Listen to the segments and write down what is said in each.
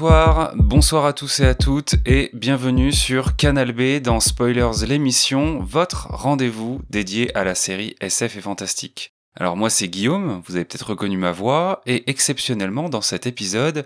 Bonsoir, à tous et à toutes et bienvenue sur Canal B dans Spoilers l'émission, votre rendez-vous dédié à la série SF et fantastique. Alors moi c'est Guillaume, vous avez peut-être reconnu ma voix et exceptionnellement dans cet épisode,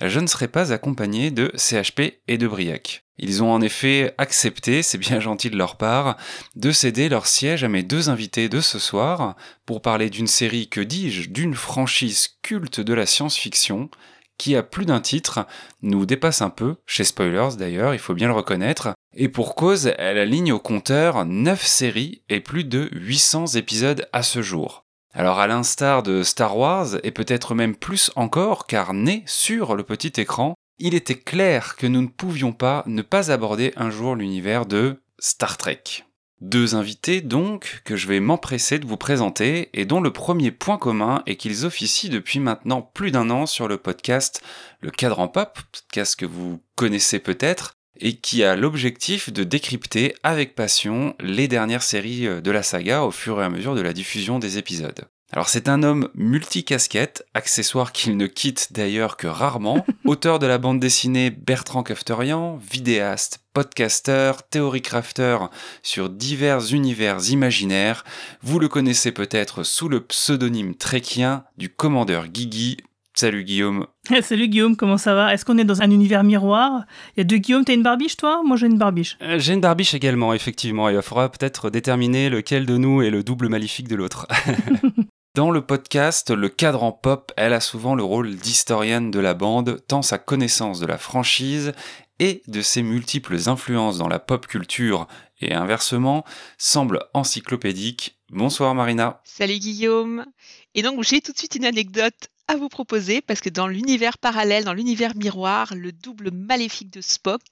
je ne serai pas accompagné de CHP et de Briac. Ils ont en effet accepté, c'est bien gentil de leur part, de céder leur siège à mes deux invités de ce soir pour parler d'une série, que dis-je, d'une franchise culte de la science-fiction qui a plus d'un titre, nous dépasse un peu, chez Spoilers d'ailleurs, il faut bien le reconnaître, et pour cause, elle aligne au compteur 9 séries et plus de 800 épisodes à ce jour. Alors à l'instar de Star Wars, et peut-être même plus encore, car né sur le petit écran, il était clair que nous ne pouvions pas ne pas aborder un jour l'univers de Star Trek. Deux invités donc que je vais m'empresser de vous présenter et dont le premier point commun est qu'ils officient depuis maintenant plus d'un an sur le podcast Le Cadran Pop, podcast que vous connaissez peut-être, et qui a l'objectif de décrypter avec passion les dernières séries de la saga au fur et à mesure de la diffusion des épisodes. Alors c'est un homme multicasquette, accessoire qu'il ne quitte d'ailleurs que rarement, auteur de la bande dessinée Bertrand Kafterian, vidéaste, podcaster, théorie crafter sur divers univers imaginaires. Vous le connaissez peut-être sous le pseudonyme trekien du commandeur Guigui. Salut Guillaume. Salut Guillaume, comment ça va? Est-ce qu'on est dans un univers miroir? Il y a deux Guillaume, t'as une barbiche toi? Moi j'ai une barbiche. Euh, j'ai une barbiche également, effectivement. Il faudra peut-être déterminer lequel de nous est le double maléfique de l'autre. Dans le podcast, le cadran pop, elle a souvent le rôle d'historienne de la bande, tant sa connaissance de la franchise et de ses multiples influences dans la pop culture et inversement semble encyclopédique. Bonsoir Marina. Salut Guillaume. Et donc j'ai tout de suite une anecdote à vous proposer parce que dans l'univers parallèle, dans l'univers miroir, le double maléfique de Spock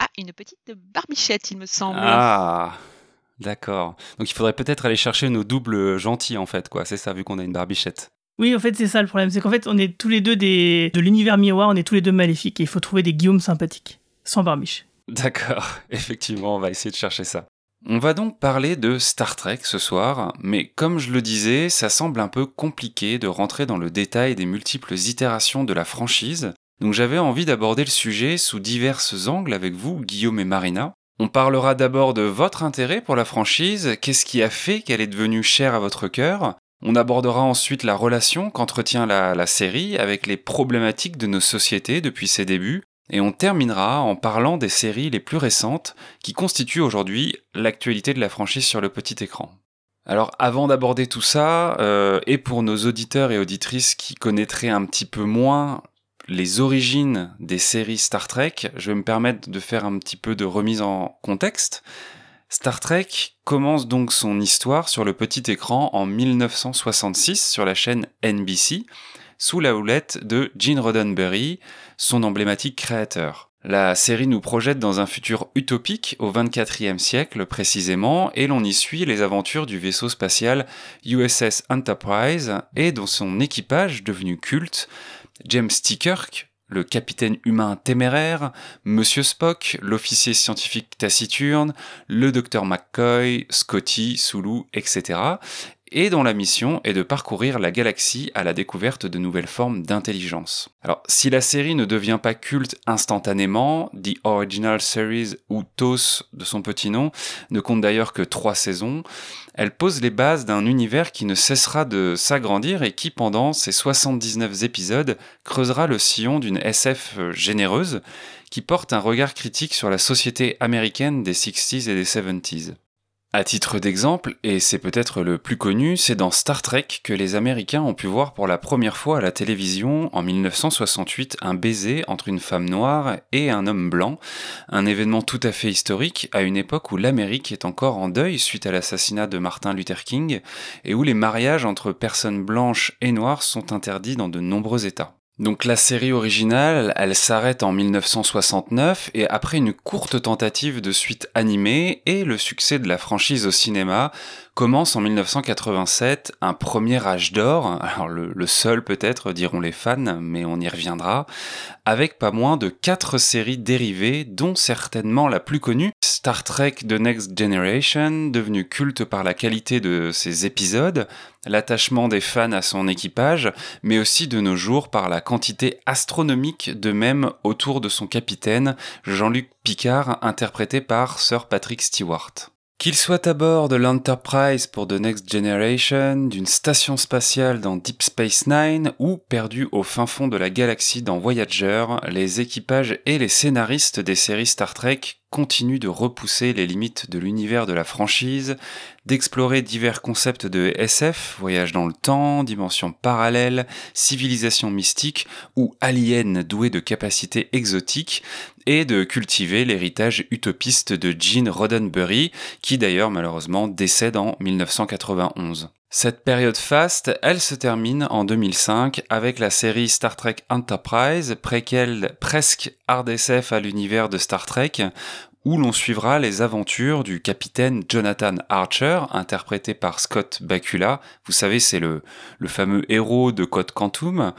a une petite barbichette, il me semble. Ah D'accord. Donc il faudrait peut-être aller chercher nos doubles gentils en fait, quoi. C'est ça, vu qu'on a une barbichette. Oui, en fait, c'est ça le problème. C'est qu'en fait, on est tous les deux des... de l'univers miroir, on est tous les deux maléfiques et il faut trouver des Guillaume sympathiques, sans barbiche. D'accord, effectivement, on va essayer de chercher ça. On va donc parler de Star Trek ce soir, mais comme je le disais, ça semble un peu compliqué de rentrer dans le détail des multiples itérations de la franchise, donc j'avais envie d'aborder le sujet sous divers angles avec vous, Guillaume et Marina, on parlera d'abord de votre intérêt pour la franchise, qu'est-ce qui a fait qu'elle est devenue chère à votre cœur? On abordera ensuite la relation qu'entretient la, série avec les problématiques de nos sociétés depuis ses débuts. Et on terminera en parlant des séries les plus récentes qui constituent aujourd'hui l'actualité de la franchise sur le petit écran. Alors avant d'aborder tout ça, euh, et pour nos auditeurs et auditrices qui connaîtraient un petit peu moins les origines des séries Star Trek, je vais me permettre de faire un petit peu de remise en contexte. Star Trek commence donc son histoire sur le petit écran en 1966 sur la chaîne NBC, sous la houlette de Gene Roddenberry, son emblématique créateur. La série nous projette dans un futur utopique au 24e siècle précisément, et l'on y suit les aventures du vaisseau spatial USS Enterprise et dans son équipage devenu culte, James T. Kirk, le capitaine humain téméraire, Monsieur Spock, l'officier scientifique taciturne, le docteur McCoy, Scotty, Sulu, etc., et dont la mission est de parcourir la galaxie à la découverte de nouvelles formes d'intelligence. Alors, si la série ne devient pas culte instantanément, The Original Series, ou TOS de son petit nom, ne compte d'ailleurs que trois saisons, elle pose les bases d'un univers qui ne cessera de s'agrandir et qui, pendant ses 79 épisodes, creusera le sillon d'une SF généreuse qui porte un regard critique sur la société américaine des 60s et des 70s. À titre d'exemple, et c'est peut-être le plus connu, c'est dans Star Trek que les Américains ont pu voir pour la première fois à la télévision en 1968 un baiser entre une femme noire et un homme blanc, un événement tout à fait historique à une époque où l'Amérique est encore en deuil suite à l'assassinat de Martin Luther King et où les mariages entre personnes blanches et noires sont interdits dans de nombreux États. Donc la série originale, elle s'arrête en 1969 et après une courte tentative de suite animée et le succès de la franchise au cinéma, commence en 1987 un premier âge d'or, alors le, seul peut-être diront les fans, mais on y reviendra, avec pas moins de quatre séries dérivées, dont certainement la plus connue, Star Trek The Next Generation, devenu culte par la qualité de ses épisodes, l'attachement des fans à son équipage, mais aussi de nos jours par la quantité astronomique de mèmes autour de son capitaine, Jean-Luc Picard, interprété par Sir Patrick Stewart. Qu'il soit à bord de l'Enterprise pour The Next Generation, d'une station spatiale dans Deep Space Nine ou perdu au fin fond de la galaxie dans Voyager, les équipages et les scénaristes des séries Star Trek continuent de repousser les limites de l'univers de la franchise, d'explorer divers concepts de SF, voyage dans le temps, dimension parallèle, civilisation mystique ou aliens doués de capacités exotiques, et de cultiver l'héritage utopiste de Gene Roddenberry, qui d'ailleurs malheureusement décède en 1991. Cette période faste, elle se termine en 2005 avec la série Star Trek Enterprise, préquelle presque hard SF à l'univers de Star Trek, où l'on suivra les aventures du capitaine Jonathan Archer, interprété par Scott Bakula, vous savez c'est le, fameux héros de Code Quantum,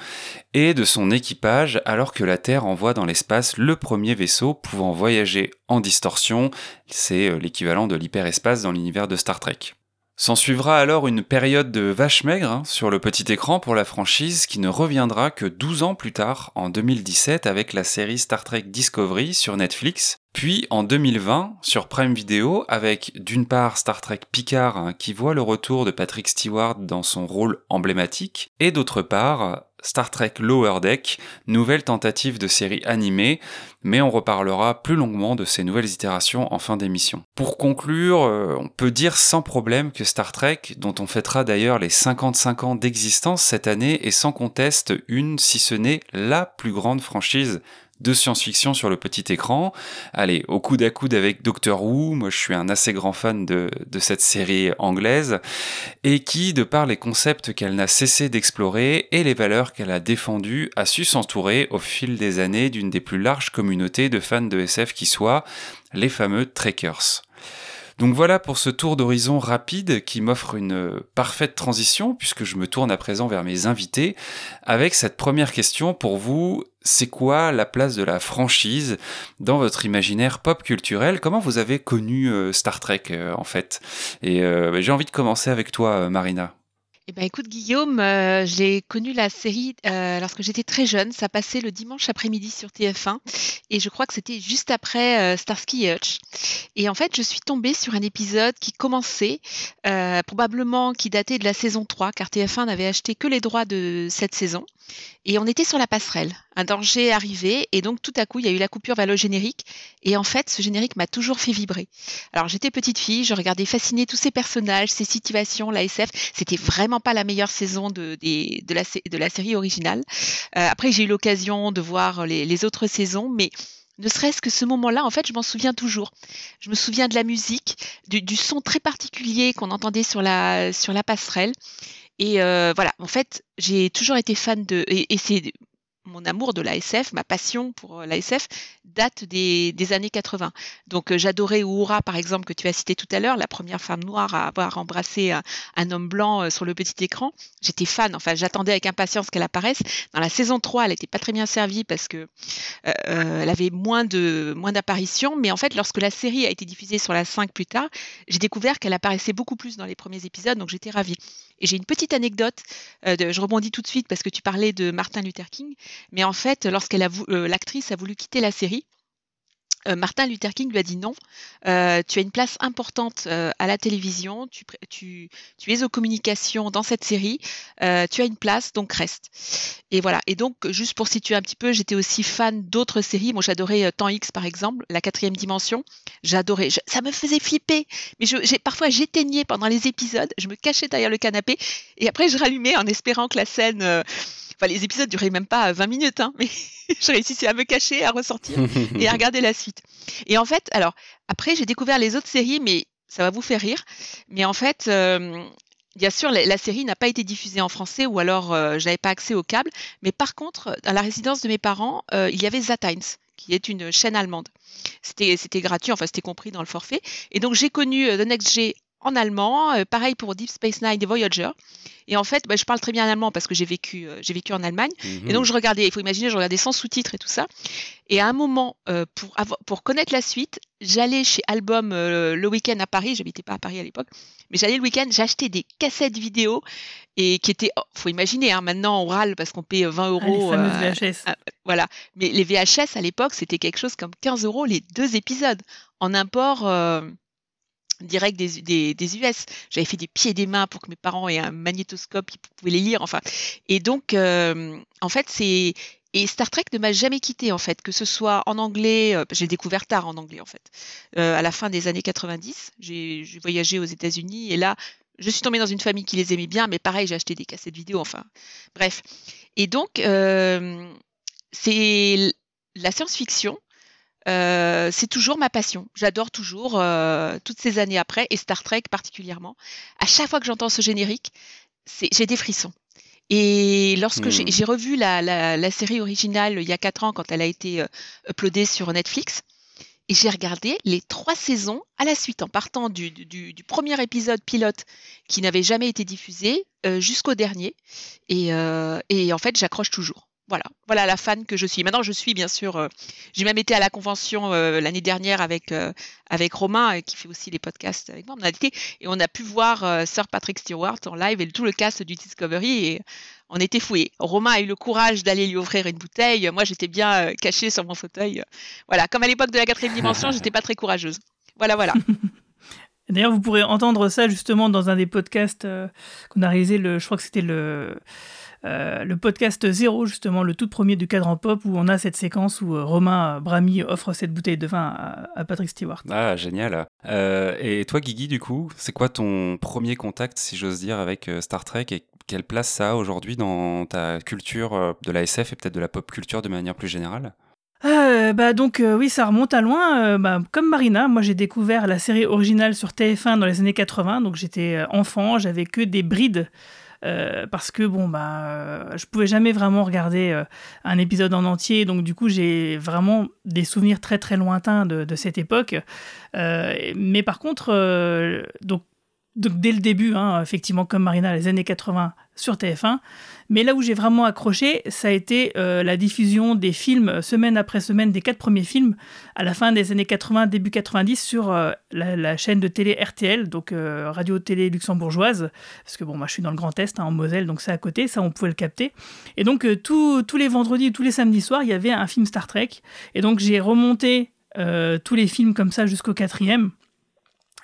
et de son équipage alors que la Terre envoie dans l'espace le premier vaisseau pouvant voyager en distorsion, c'est euh, l'équivalent de l'hyperespace dans l'univers de Star Trek. S'en suivra alors une période de vache maigre hein, sur le petit écran pour la franchise qui ne reviendra que 12 ans plus tard, en 2017, avec la série Star Trek Discovery sur Netflix, puis en 2020 sur Prime Video avec d'une part Star Trek Picard hein, qui voit le retour de Patrick Stewart dans son rôle emblématique, et d'autre part Star Trek Lower Deck, nouvelle tentative de série animée, mais on reparlera plus longuement de ces nouvelles itérations en fin d'émission. Pour conclure, euh, on peut dire sans problème que Star Trek, dont on fêtera d'ailleurs les 55 ans d'existence cette année, est sans conteste une, si ce n'est la plus grande franchise de science-fiction sur le petit écran. Allez, au coude à coude avec Doctor Who, moi je suis un assez grand fan de, de cette série anglaise, et qui, de par les concepts qu'elle n'a cessé d'explorer et les valeurs qu'elle a défendues, a su s'entourer au fil des années d'une des plus larges communautés de fans de SF qui soient les fameux Trekkers. Donc voilà pour ce tour d'horizon rapide qui m'offre une parfaite transition puisque je me tourne à présent vers mes invités avec cette première question pour vous. C'est quoi la place de la franchise dans votre imaginaire pop culturel? Comment vous avez connu euh, Star Trek euh, en fait? Et euh, bah, j'ai envie de commencer avec toi, Marina. Eh ben, écoute, Guillaume, j'ai connu la série lorsque j'étais très jeune. Ça passait le dimanche après-midi sur TF1 et je crois que c'était juste après euh, Starsky et Hutch. Et en fait, je suis tombée sur un épisode qui commençait, probablement qui datait de la saison 3, car TF1 n'avait acheté que les droits de cette saison. Et on était sur la passerelle. Un danger arrivait et donc tout à coup, il y a eu la coupure vers le générique. Et en fait, ce générique m'a toujours fait vibrer. Alors j'étais petite fille, je regardais fascinée tous ces personnages, ces situations, la SF. C'était vraiment pas la meilleure saison de, la, série originale. Euh, après, j'ai eu l'occasion de voir les, autres saisons, mais ne serait-ce que ce moment-là, en fait, je m'en souviens toujours. Je me souviens de la musique, du, son très particulier qu'on entendait sur la passerelle. Et euh, voilà, en fait, j'ai toujours été fan de. Et, et c'est mon amour de l'ASF, ma passion pour euh, l'ASF date des, années 80. Donc euh, j'adorais Uhura par exemple que tu as cité tout à l'heure, la première femme noire à avoir embrassé un, homme blanc euh, sur le petit écran. J'étais fan, enfin j'attendais avec impatience qu'elle apparaisse. Dans la saison 3, elle n'était pas très bien servie parce que elle avait moins d'apparitions, mais en fait lorsque la série a été diffusée sur la 5 plus tard, j'ai découvert qu'elle apparaissait beaucoup plus dans les premiers épisodes, donc j'étais ravie. Et j'ai une petite anecdote, je rebondis tout de suite parce que tu parlais de Martin Luther King. Mais en fait, lorsqu'elle euh, l'actrice a voulu quitter la série, euh, Martin Luther King lui a dit non, euh, tu as une place importante à la télévision, tu, es aux communications dans cette série, tu as une place, donc reste. Et voilà, et donc juste pour situer un petit peu, j'étais aussi fan d'autres séries, moi j'adorais Temps X par exemple, la quatrième dimension, j'adorais, ça me faisait flipper, mais parfois j'éteignais pendant les épisodes, je me cachais derrière le canapé, et après je rallumais en espérant que la scène les épisodes duraient même pas 20 minutes, hein, mais je réussissais à me cacher, à ressortir et à regarder la suite. Et en fait, alors, après, j'ai découvert les autres séries, mais ça va vous faire rire. Mais en fait, euh, Bien sûr, la, série n'a pas été diffusée en français ou alors euh, j'avais pas accès au câble. Mais par contre, dans la résidence de mes parents, euh, il y avait The Times, qui est une chaîne allemande. C'était, c'était gratuit, enfin c'était compris dans le forfait. Et donc j'ai connu The Next G en allemand. pareil pour Deep Space Nine et Voyager. Et en fait, bah, je parle très bien allemand parce que j'ai vécu, j'ai vécu en Allemagne. Et donc, mhm. je regardais, il faut imaginer, je regardais sans sous-titres et tout ça. Et à un moment, pour, pour connaître la suite, j'allais chez Album le week-end à Paris. J'habitais pas à Paris à l'époque. Mais j'allais le week-end, j'achetais des cassettes vidéo et qui étaient, oh, faut imaginer, hein, maintenant on râle parce qu'on paye 20 euros. Ah, les fameuses VHS. voilà. Mais les VHS à l'époque, c'était quelque chose comme 15 euros les deux épisodes en import. Direct des, des, US. J'avais fait des pieds et des mains pour que mes parents aient un magnétoscope, ils pouvaient les lire. Enfin, et donc, euh, en fait, c'est et Star Trek ne m'a jamais quitté en fait, que ce soit en anglais, euh, j'ai découvert tard en anglais en fait, euh, à la fin des années 90. J'ai voyagé aux États-Unis et là, je suis tombée dans une famille qui les aimait bien, mais pareil, j'ai acheté des cassettes vidéo, enfin, bref. Et donc, c'est la science-fiction. C'est toujours ma passion. J'adore toujours, toutes ces années après, et Star Trek particulièrement. À chaque fois que j'entends ce générique, j'ai des frissons. Et lorsque j'ai hmm. revu la, série originale il y a quatre ans, quand elle a été euh, uploadée sur Netflix, et j'ai regardé les trois saisons à la suite, en partant du, premier épisode pilote qui n'avait jamais été diffusé euh, jusqu'au dernier. Euh, et en fait, j'accroche toujours. Voilà, voilà la fan que je suis. Maintenant, je suis bien sûr. Euh, j'ai même été à la convention euh, l'année dernière avec euh, avec Romain qui fait aussi les podcasts avec moi. On a été et on a pu voir Sir Patrick Stewart en live et tout le cast du Discovery et on était fouillés. Romain a eu le courage d'aller lui offrir une bouteille. Moi, j'étais bien cachée sur mon fauteuil. Voilà, comme à l'époque de la quatrième dimension, j'étais pas très courageuse. Voilà, voilà. D'ailleurs, vous pourrez entendre ça justement dans un des podcasts qu'on a réalisé. Le, je crois que c'était le euh, le podcast zéro, justement, le tout premier du cadran pop, où on a cette séquence où euh, Romain Brami offre cette bouteille de vin à, Patrick Stewart. Ah, génial. Euh, et toi, Guigui, du coup, c'est quoi ton premier contact, si j'ose dire, avec Star Trek et quelle place ça a aujourd'hui dans ta culture de la SF et peut-être de la pop culture de manière plus générale? Bah donc oui ça remonte à loin bah, comme Marina moi j'ai découvert la série originale sur TF1 dans les années 80 donc j'étais enfant j'avais que des brides euh, parce que bon bah euh, je pouvais jamais vraiment regarder euh, un épisode en entier donc du coup j'ai vraiment des souvenirs très très lointains de, de cette époque mais par contre donc donc dès le début, hein, effectivement, comme Marina, les années 80 sur TF1. Mais là où j'ai vraiment accroché, ça a été euh, la diffusion des films euh, semaine après semaine, des quatre premiers films, à la fin des années 80, début 90, sur euh, la, chaîne de télé RTL, donc radio-télé luxembourgeoise, parce que bon, moi je suis dans le Grand Est, hein, en Moselle, donc c'est à côté, ça on pouvait le capter. Et donc tous les vendredis, tous les samedis soirs, il y avait un film Star Trek. Et donc j'ai remonté tous les films comme ça jusqu'au quatrième.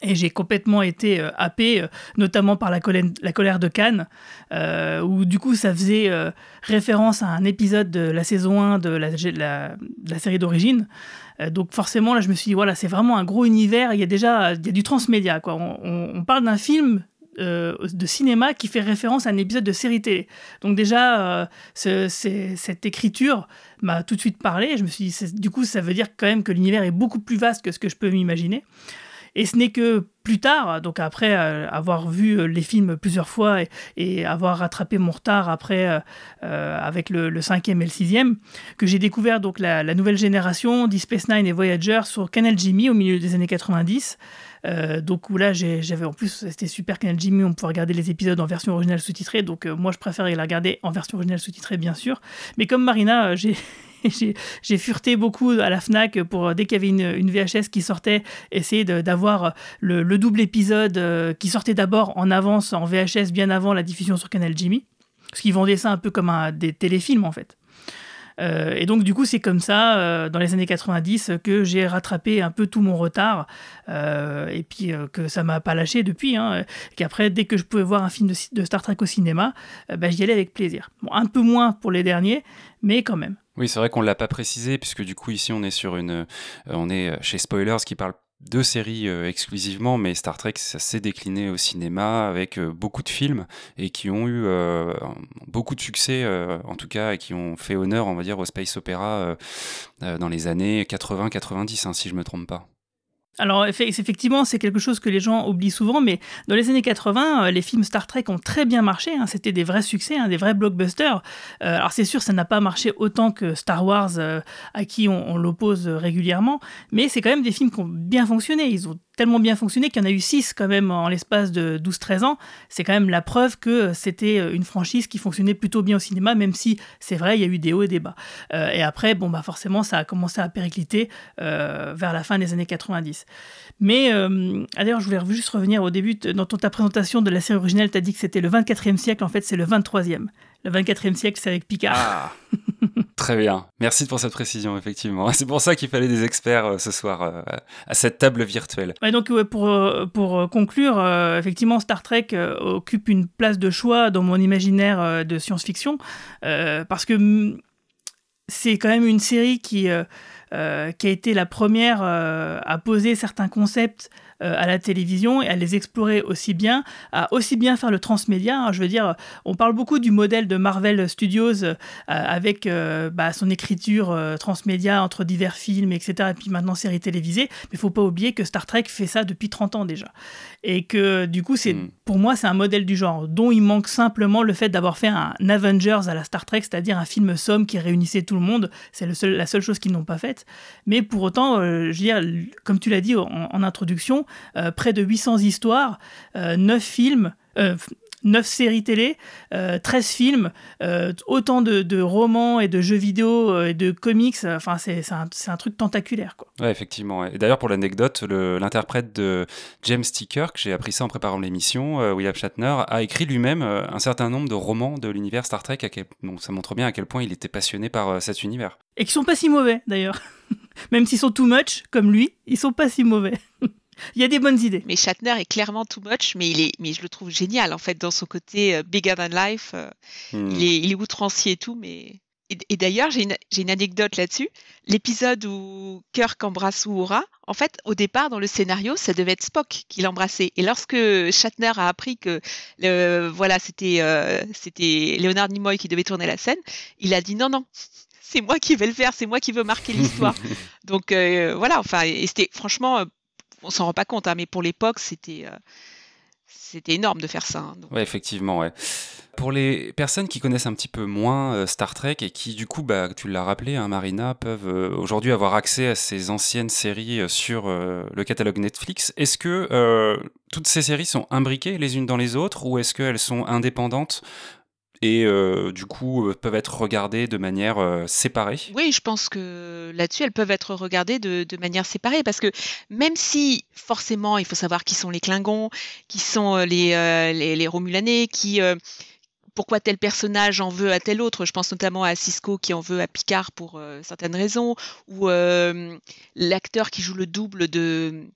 Et j'ai complètement été euh, happé, euh, notamment par la, colère de Cannes, euh, où du coup ça faisait référence à un épisode de la saison 1 de la, la, série d'origine. donc forcément, là je me suis dit, voilà, c'est vraiment un gros univers, il y a déjà il y a du transmédia. Quoi. On, parle d'un film de cinéma qui fait référence à un épisode de série télé. Donc déjà, cette écriture m'a tout de suite parlé. Je me suis dit, du coup, ça veut dire quand même que l'univers est beaucoup plus vaste que ce que je peux m'imaginer. Et ce n'est que plus tard, donc après euh, avoir vu euh, les films plusieurs fois et, avoir rattrapé mon retard après euh, avec le, cinquième et le sixième, que j'ai découvert donc la, nouvelle génération Deep Space Nine et Voyager sur Canal Jimmy au milieu des années 90. Donc où là j'avais en plus c'était super Canal Jimmy on pouvait regarder les épisodes en version originale sous-titrée donc moi je préférais la regarder en version originale sous-titrée bien sûr mais comme Marina j'ai j'ai fureté beaucoup à la FNAC pour, dès qu'il y avait une, VHS qui sortait, essayer d'avoir le, double épisode euh, qui sortait d'abord en avance en VHS bien avant la diffusion sur Canal Jimmy. Parce qu'ils vendaient ça un peu comme un, des téléfilms en fait. Euh, et donc du coup c'est comme ça euh, dans les années 90 que j'ai rattrapé un peu tout mon retard et puis que ça m'a pas lâché depuis. Hein, Qu'après dès que je pouvais voir un film de, Star Trek au cinéma, bah, j'y allais avec plaisir. Un peu moins pour les derniers, mais quand même. Oui, c'est vrai qu'on ne l'a pas précisé, puisque du coup, ici, on est sur une. Euh, on est chez Spoilers qui parle de séries euh, exclusivement, mais Star Trek, ça s'est décliné au cinéma avec euh, beaucoup de films et qui ont eu beaucoup de succès, en tout cas, et qui ont fait honneur, on va dire, au space opéra dans les années 80-90, hein, si je me trompe pas. Alors effectivement, c'est quelque chose que les gens oublient souvent, mais dans les années 80, euh, les films Star Trek ont très bien marché. Hein. C'était des vrais succès, hein, des vrais blockbusters. Euh, alors c'est sûr, ça n'a pas marché autant que Star Wars, euh, à qui on, l'oppose régulièrement, mais c'est quand même des films qui ont bien fonctionné. Ils ont tellement bien fonctionné qu'il y en a eu 6 quand même en l'espace de 12-13 ans. C'est quand même la preuve que c'était une franchise qui fonctionnait plutôt bien au cinéma, même si c'est vrai, il y a eu des hauts et des bas. et après, bon, bah forcément, ça a commencé à péricliter vers la fin des années 90. Mais d'ailleurs, je voulais juste revenir au début, dans ta présentation de la série originale, tu as dit que c'était le 24e siècle, en fait, c'est le 23e. Le 24e siècle, c'est avec Picard. Ah, très bien. Merci pour cette précision, effectivement. C'est pour ça qu'il fallait des experts euh, ce soir euh, à cette table virtuelle. donc, pour, euh, pour conclure, effectivement, Star Trek occupe une place de choix dans mon imaginaire de science-fiction, parce que mm, c'est quand même une série qui, qui a été la première à poser certains concepts à la télévision et à les explorer aussi bien, à aussi bien faire le transmédia. Hein. je veux dire, on parle beaucoup du modèle de Marvel Studios euh, avec euh, bah, son écriture transmédia entre divers films, etc. Et puis maintenant séries télévisées. Mais il faut pas oublier que Star Trek fait ça depuis 30 ans déjà. Et que du coup, c'est hmm. pour moi, c'est un modèle du genre dont il manque simplement le fait d'avoir fait un Avengers à la Star Trek, c'est-à-dire un film somme qui réunissait tout le monde. C'est la seule chose qu'ils n'ont pas faite. Mais pour autant, je veux dire, comme tu l'as dit en introduction, euh, près de 800 histoires, 9 euh, films. 9 euh, séries télé, 13 films, autant de, romans et de jeux vidéo et de comics. Enfin, c'est un, truc tentaculaire. Quoi. Ouais, effectivement. Et d'ailleurs, pour l'anecdote, l'interprète de James T. Kirk, j'ai appris ça en préparant l'émission, William Shatner, a écrit lui-même un certain nombre de romans de l'univers Star Trek. À ça montre bien à quel point il était passionné par cet univers. Et qui sont pas si mauvais, d'ailleurs. Même s'ils sont too much, comme lui, ils sont pas si mauvais. Il y a des bonnes idées. Mais Shatner est clairement too much, mais il est, mais je le trouve génial en fait dans son côté euh, bigger than life. Euh, hmm. il, est, il est outrancier et tout, mais et, d'ailleurs, j'ai une, une, anecdote là-dessus. L'épisode où Kirk embrasse Uhura, en fait, au départ, dans le scénario, ça devait être Spock qui l'embrassait. Et lorsque Shatner a appris que le, voilà, c'était euh, c'était Leonard Nimoy qui devait tourner la scène, il a dit non, non, c'est moi qui vais le faire, c'est moi qui veux marquer l'histoire. Donc voilà, enfin, et c'était franchement on s'en rend pas compte, hein, mais pour l'époque, c'était euh, c'était énorme de faire ça. Hein, oui, effectivement, ouais. Pour les personnes qui connaissent un petit peu moins euh, Star Trek et qui, du coup, bah, tu l'as rappelé, hein, Marina, peuvent euh, aujourd'hui avoir accès à ces anciennes séries sur le catalogue Netflix, est-ce que toutes ces séries sont imbriquées les unes dans les autres ou est-ce qu'elles sont indépendantes et euh, du coup euh, peuvent être regardées de manière euh, séparée Oui, je pense que là-dessus, elles peuvent être regardées de, manière séparée parce que même si forcément il faut savoir qui sont les Klingons, qui sont les, les, Romulanais, qui, pourquoi tel personnage en veut à tel autre. Je pense notamment à Cisco qui en veut à Picard pour certaines raisons, ou l'acteur qui joue le double de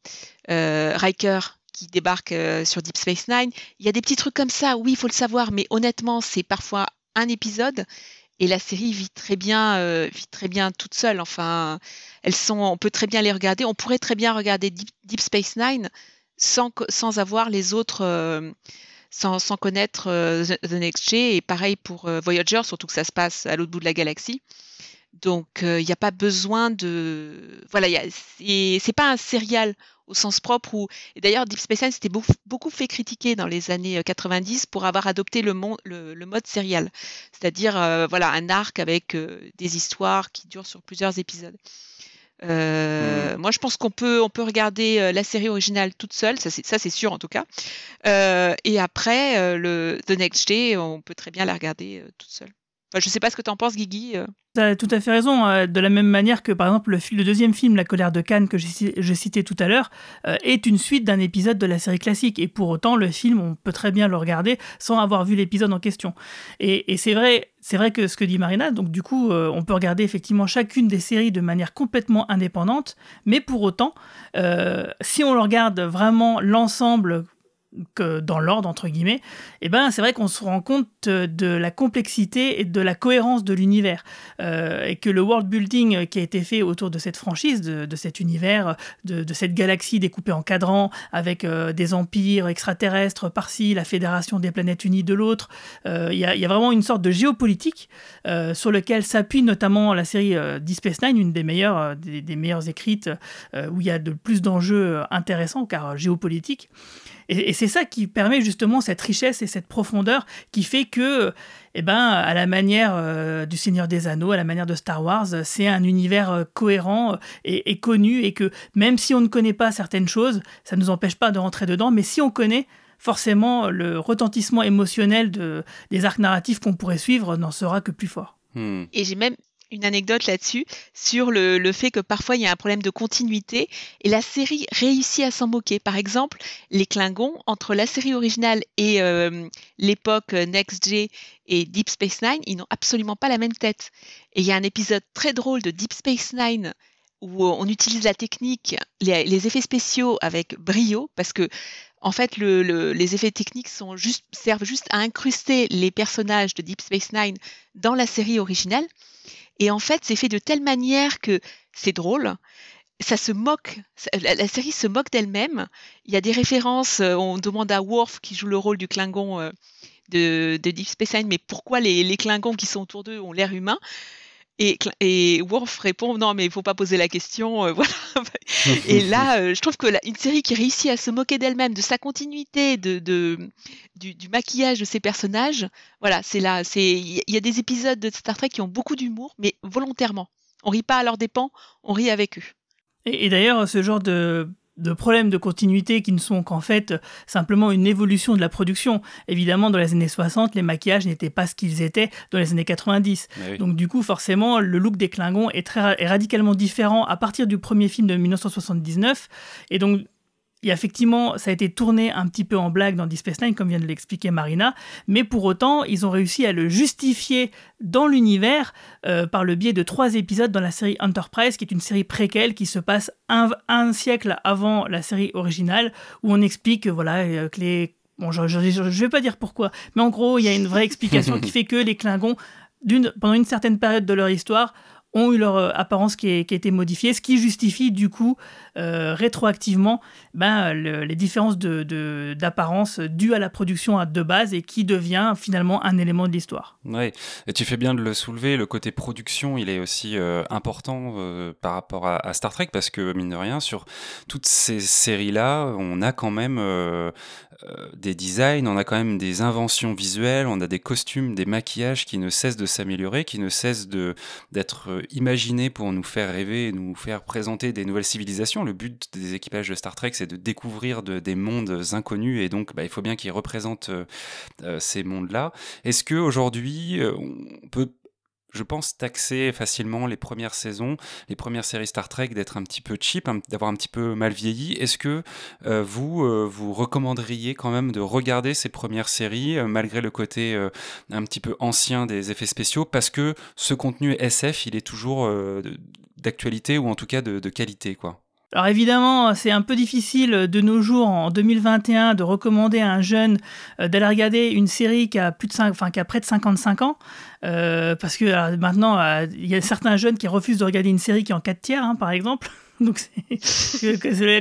Riker qui débarque euh, sur Deep Space Nine. Il y a des petits trucs comme ça, oui, il faut le savoir, mais honnêtement, c'est parfois un épisode et la série vit très bien, euh, vit très bien toute seule. Enfin, on peut très bien les regarder. On pourrait très bien regarder Deep, Space Nine sans, avoir les autres. Euh, sans, sans, connaître The Next G et pareil pour Voyager, surtout que ça se passe à l'autre bout de la galaxie. Donc il n'y a pas besoin de voilà, c'est pas un serial au sens propre. Où, et d'ailleurs, Deep Space Nine s'était beaucoup, fait critiquer dans les années 90 euh, pour avoir adopté le, le, mode serial, c'est-à-dire euh, voilà un arc avec euh, des histoires qui durent sur plusieurs épisodes. Mmh. Moi, je pense qu'on peut, on peut regarder la série originale toute seule, ça c'est sûr en tout cas. et après, le The Next Day, on peut très bien la regarder toute seule je ne sais pas ce que tu en penses, Guigui. Euh. Tu as tout à fait raison. Euh, de la même manière que, par exemple, le, deuxième film, La colère de Cannes, que je citais tout à l'heure, euh, est une suite d'un épisode de la série classique. Et pour autant, le film, on peut très bien le regarder sans avoir vu l'épisode en question. Et, c'est vrai, c'est vrai que ce que dit Marina, donc du coup, on peut regarder effectivement chacune des séries de manière complètement indépendante, mais pour autant, si on regarde vraiment l'ensemble que dans l'ordre entre guillemets, et eh ben c'est vrai qu'on se rend compte de la complexité et de la cohérence de l'univers euh, et que le world building qui a été fait autour de cette franchise, de, cet univers, de, cette galaxie découpée en cadrans avec euh, des empires extraterrestres par-ci, la Fédération des planètes unies de l'autre, euh, il y, a vraiment une sorte de géopolitique sur lequel s'appuie notamment la série Deep Space Nine, une des meilleures des, meilleures écrites où il y a de plus d'enjeux intéressants car géopolitiques. Et, c'est ça qui permet justement cette richesse et cette profondeur qui fait que, eh ben, à la manière euh, du Seigneur des Anneaux, à la manière de Star Wars, c'est un univers euh, cohérent et, et, connu et que même si on ne connaît pas certaines choses, ça ne nous empêche pas de rentrer dedans. Mais si on connaît, forcément, le retentissement émotionnel de, des arcs narratifs qu'on pourrait suivre n'en sera que plus fort. Hmm. Et j'ai même une anecdote là-dessus, sur le, fait que parfois il y a un problème de continuité et la série réussit à s'en moquer. Par exemple, les Klingons, entre la série originale et euh, l'époque Next G et Deep Space Nine, ils n'ont absolument pas la même tête. Et il y a un épisode très drôle de Deep Space Nine où on utilise la technique, les, effets spéciaux avec brio, parce que en fait, les effets techniques sont juste, servent juste à incruster les personnages de Deep Space Nine dans la série originale. Et en fait, c'est fait de telle manière que c'est drôle. Ça se moque, la, série se moque d'elle-même. Il y a des références, euh, on demande à Worf, qui joue le rôle du Klingon euh, de, Deep Space Nine, mais pourquoi les, les Klingons qui sont autour d'eux ont l'air humain et, et Worf répond non mais il faut pas poser la question euh, voilà. Et là je trouve que une série qui réussit à se moquer d'elle-même de sa continuité de, de du, du, maquillage de ses personnages voilà c'est là c'est il y a des épisodes de Star Trek qui ont beaucoup d'humour mais volontairement. On rit pas à leurs dépens on rit avec eux. Et, et d'ailleurs ce genre de de problèmes de continuité qui ne sont qu'en fait simplement une évolution de la production. Évidemment, dans les années 60, les maquillages n'étaient pas ce qu'ils étaient dans les années 90. Donc du coup, forcément, le look des Klingons est, très, est radicalement différent à partir du premier film de 1979. Et donc, a effectivement, ça a été tourné un petit peu en blague dans Deep Space Nine, comme vient de l'expliquer Marina, mais pour autant, ils ont réussi à le justifier dans l'univers euh, par le biais de trois épisodes dans la série Enterprise, qui est une série préquelle qui se passe un, siècle avant la série originale, où on explique voilà, euh, que les... Bon, je ne vais pas dire pourquoi, mais en gros, il y a une vraie explication qui fait que les Klingons, pendant une certaine période de leur histoire, ont eu leur euh, apparence qui, a été modifiée, ce qui justifie du coup euh, rétroactivement ben, les différences d'apparence de, dues à la production de base et qui devient finalement un élément de l'histoire. Oui, et tu fais bien de le soulever, le côté production, il est aussi euh, important par rapport à, Star Trek parce que mine de rien, sur toutes ces séries-là, on a quand même des designs, on a quand même des inventions visuelles, on a des costumes, des maquillages qui ne cessent de s'améliorer, qui ne cessent d'être imaginé pour nous faire rêver, nous faire présenter des nouvelles civilisations. Le but des équipages de Star Trek, c'est de découvrir des mondes inconnus et donc bah, il faut bien qu'ils représentent euh, euh, ces mondes-là. Est-ce que aujourd'hui euh, on peut je pense, taxer facilement les premières saisons, les premières séries Star Trek d'être un petit peu cheap, d'avoir un petit peu mal vieilli? Est-ce que vous, vous recommanderiez quand même de regarder ces premières séries, malgré le côté un petit peu ancien des effets spéciaux, parce que ce contenu SF, il est toujours d'actualité ou en tout cas de, de qualité, quoi alors évidemment, c'est un peu difficile de nos jours, en 2021, de recommander à un jeune euh, d'aller regarder une série qui a, plus de 5, enfin, qui a près de 55 ans, euh, parce que maintenant, euh, il y a certains jeunes qui refusent de regarder une série qui est en 4 tiers, hein, par exemple. Donc,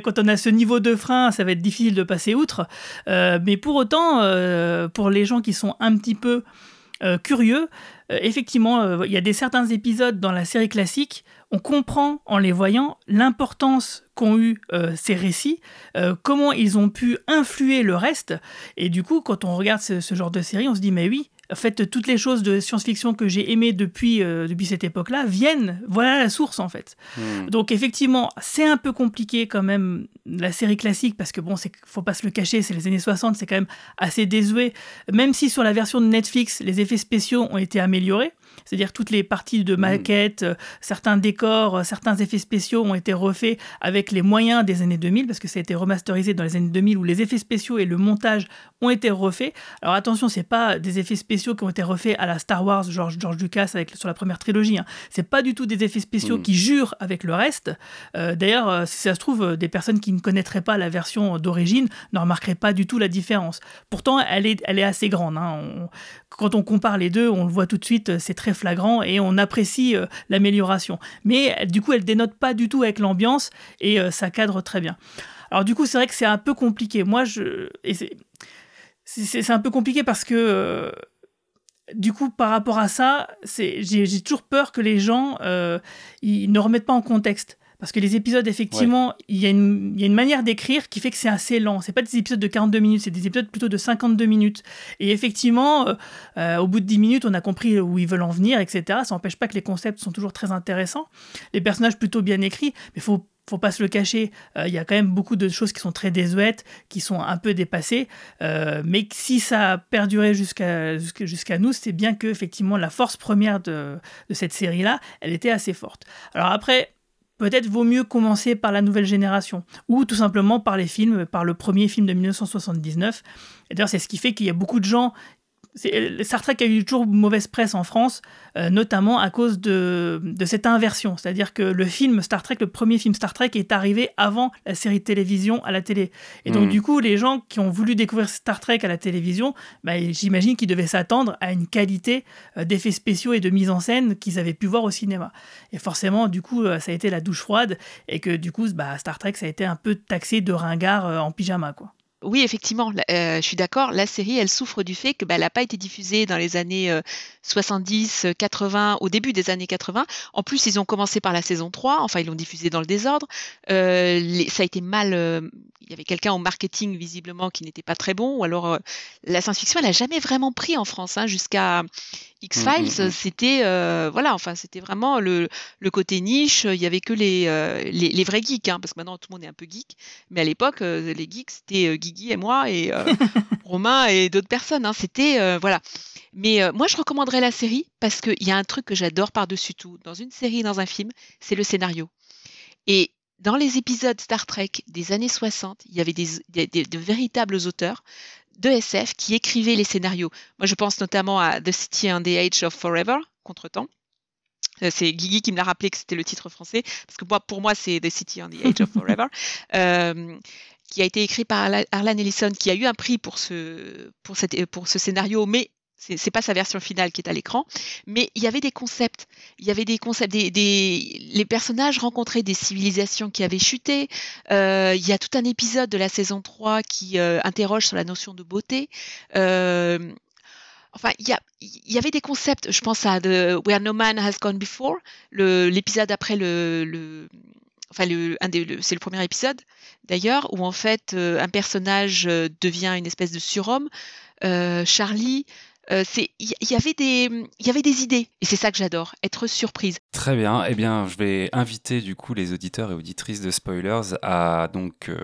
quand on a ce niveau de frein, ça va être difficile de passer outre. mais pour autant, pour les gens qui sont un petit peu curieux, effectivement, il y a des certains épisodes dans la série classique on comprend en les voyant l'importance qu'ont eu euh, ces récits, euh, comment ils ont pu influer le reste. Et du coup, quand on regarde ce, genre de série, on se dit, mais oui, en fait, toutes les choses de science-fiction que j'ai aimées depuis, euh, depuis cette époque-là viennent, voilà la source en fait. Hmm. Donc effectivement, c'est un peu compliqué quand même la série classique parce que bon, c'est faut pas se le cacher, c'est les années 60, c'est quand même assez désuet. Même si sur la version de Netflix, les effets spéciaux ont été améliorés, c'est-à-dire toutes les parties de mm. maquettes, euh, certains décors, euh, certains effets spéciaux ont été refaits avec les moyens des années 2000, parce que ça a été remasterisé dans les années 2000 où les effets spéciaux et le montage ont été refaits. Alors attention, c'est pas des effets spéciaux qui ont été refaits à la Star Wars, George, George Lucas avec, sur la première trilogie. Hein. C'est pas du tout des effets spéciaux mm. qui jurent avec le reste. Euh, d'ailleurs, si ça se trouve, des personnes qui ne connaîtraient pas la version d'origine ne remarqueraient pas du tout la différence. Pourtant, elle est, elle est assez grande. Hein. quand on compare les deux, on le voit tout de suite, c'est très flagrant et on apprécie euh, l'amélioration. Mais du coup, elle dénote pas du tout avec l'ambiance et euh, ça cadre très bien. Alors du coup, c'est vrai que c'est un peu compliqué. Moi, je c'est un peu compliqué parce que euh, du coup, par rapport à ça, j'ai toujours peur que les gens ils ne remettent pas en contexte. Parce que les épisodes, effectivement, il y, a une manière d'écrire qui fait que c'est assez lent. C'est pas des épisodes de 42 minutes, c'est des épisodes plutôt de 52 minutes. Et effectivement, euh, euh, au bout de 10 minutes, on a compris où ils veulent en venir, etc. Ça n'empêche pas que les concepts sont toujours très intéressants. Les personnages plutôt bien écrits, mais il faut faut pas se le cacher, euh, il y a quand même beaucoup de choses qui sont très désuètes, qui sont un peu dépassées, mais si ça a perduré jusqu'à jusqu'à nous, c'est bien que effectivement la force première de, de cette série-là, elle était assez forte. Alors après, peut-être vaut mieux commencer par la nouvelle génération, ou tout simplement par les films, par le premier film de 1979. Et d'ailleurs, c'est ce qui fait qu'il y a beaucoup de gens Star Trek a eu toujours mauvaise presse en France, euh, notamment à cause de, cette inversion. C'est-à-dire que le film Star Trek, le premier film Star Trek, est arrivé avant la série de télévision à la télé. Et donc, hmm. du coup, les gens qui ont voulu découvrir Star Trek à la télévision, bah, j'imagine qu'ils devaient s'attendre à une qualité euh, d'effets spéciaux et de mise en scène qu'ils avaient pu voir au cinéma. Et forcément, du coup, ça a été la douche froide et que, du coup, bah, Star Trek, ça a été un peu taxé de ringard en pyjama, quoi. Oui, effectivement, euh, je suis d'accord. La série, elle souffre du fait que bah, elle n'a pas été diffusée dans les années 70, euh, 80, au début des années 80. En plus, ils ont commencé par la saison 3, enfin, ils l'ont diffusée dans le désordre. Euh, ça a été mal. il y avait quelqu'un au marketing, visiblement, qui n'était pas très bon. Ou alors, la science-fiction, elle n'a jamais vraiment pris en France, hein, jusqu'à X-Files, mmh, mmh, mmh. c'était euh, voilà, enfin c'était vraiment le, le, côté niche. Il y avait que les, euh, les, vrais geeks, hein, parce que maintenant tout le monde est un peu geek. Mais à l'époque, euh, les geeks c'était Guigui et moi et Romain et d'autres personnes. Hein, c'était voilà. Mais moi, je recommanderais la série parce qu'il y a un truc que j'adore par-dessus tout dans une série, dans un film, c'est le scénario. Et dans les épisodes Star Trek des années 60, il y avait des, de véritables auteurs de SF qui écrivaient les scénarios. Moi, je pense notamment à The City and the Age of Forever, contre-temps. Euh, c'est Guigui qui me l'a rappelé que c'était le titre français, parce que moi, pour moi, c'est The City and the Age of Forever, euh, qui a été écrit par Arlan Ellison, qui a eu un prix pour ce, pour cette, pour ce scénario, mais c'est pas sa version finale qui est à l'écran, mais il y avait des concepts. Il y avait des concepts. Les personnages rencontraient des civilisations qui avaient chuté. Euh, il y a tout un épisode de la saison 3 qui euh, interroge sur la notion de beauté. Euh, enfin, il y, avait des concepts. Je pense à Where No Man Has Gone Before, l'épisode après le, enfin c'est le premier épisode d'ailleurs où en fait un personnage devient une espèce de surhomme. Charlie euh, il y, avait des il y avait des idées et c'est ça que j'adore être surprise. Très bien. Eh bien je vais inviter du coup les auditeurs et auditrices de spoilers à donc euh,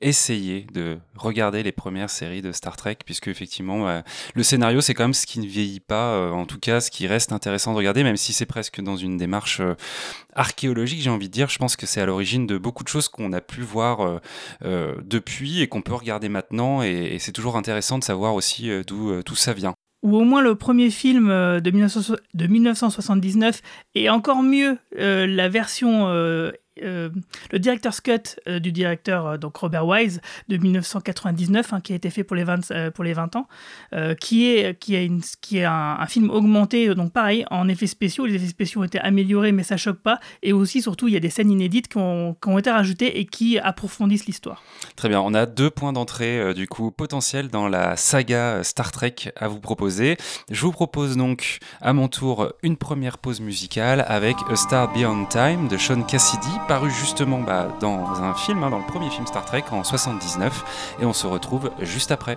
essayer de regarder les premières séries de Star Trek, puisque effectivement, le scénario, c'est quand même ce qui ne vieillit pas, euh, en tout cas, ce qui reste intéressant de regarder, même si c'est presque dans une démarche euh, archéologique, j'ai envie de dire. Je pense que c'est à l'origine de beaucoup de choses qu'on a pu voir euh, depuis et qu'on peut regarder maintenant, et, c'est toujours intéressant de savoir aussi d'où tout ça vient ou au moins le premier film de, de 1979, et encore mieux la version euh, le director's cut euh, du directeur euh, donc Robert Wise de 1999 hein, qui a été fait pour les 20, pour les 20 ans qui est, qui est, qui est un, film augmenté donc pareil en effets spéciaux. Les effets spéciaux ont été améliorés mais ça choque pas. Et aussi surtout il y a des scènes inédites qui ont, qui ont été rajoutées et qui approfondissent l'histoire. Très bien. On a deux points d'entrée du coup potentiels dans la saga Star Trek à vous proposer. Je vous propose donc à mon tour une première pause musicale avec A Star Beyond Time de Sean Cassidy paru justement bah, dans un film, hein, dans le premier film Star Trek en 79, et on se retrouve juste après.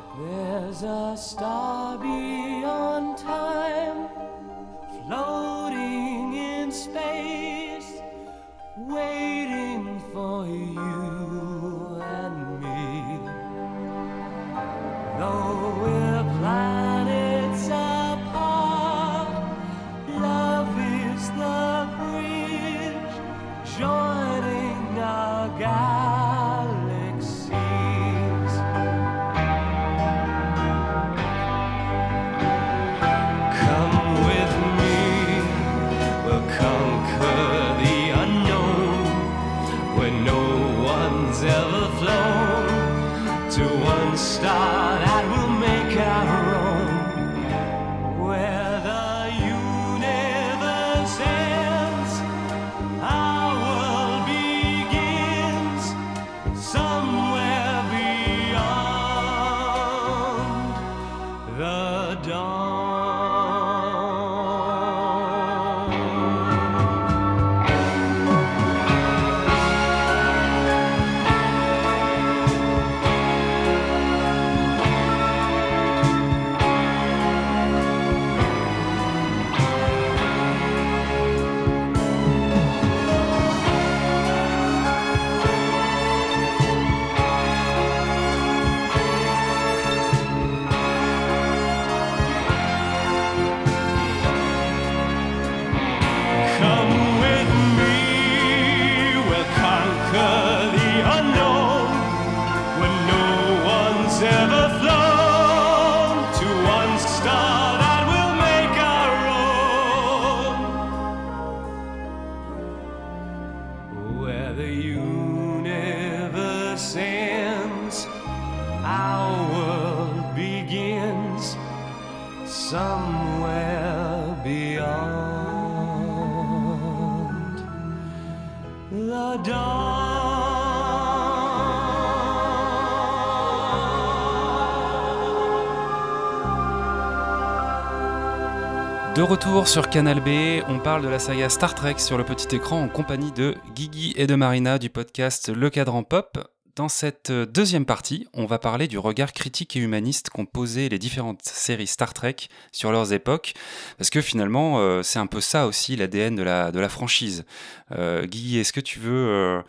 De retour sur Canal B, on parle de la saga Star Trek sur le petit écran en compagnie de Guigui et de Marina du podcast Le Cadran Pop. Dans cette euh, deuxième partie, on va parler du regard critique et humaniste qu'ont posé les différentes séries Star Trek sur leurs époques, parce que finalement, euh, c'est un peu ça aussi l'ADN de la, franchise. Euh, Guy, est-ce que tu veux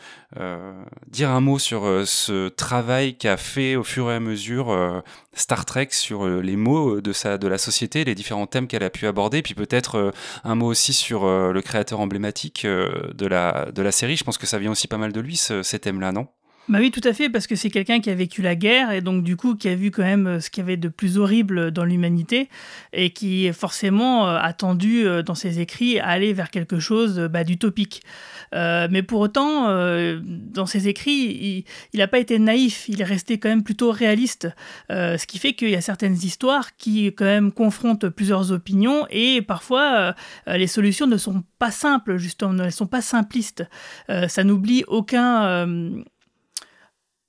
dire un mot sur ce travail qu'a fait au fur et à mesure Star Trek sur les mots de, la société, les différents thèmes qu'elle a pu aborder, puis peut-être un mot aussi sur le créateur emblématique de la série. Je pense que ça vient aussi pas mal de lui, ces thèmes-là, non? Bah oui, tout à fait, parce que c'est quelqu'un qui a vécu la guerre et donc du coup qui a vu quand même euh, ce qu'il y avait de plus horrible dans l'humanité et qui forcément euh, a tendu euh, dans ses écrits à aller vers quelque chose bah, d'utopique. mais pour autant, dans ses écrits, il n'a pas été naïf, il est resté quand même plutôt réaliste, ce qui fait qu'il y a certaines histoires qui quand même confrontent plusieurs opinions et parfois les solutions ne sont pas simples, justement, elles ne sont pas simplistes. ça n'oublie aucun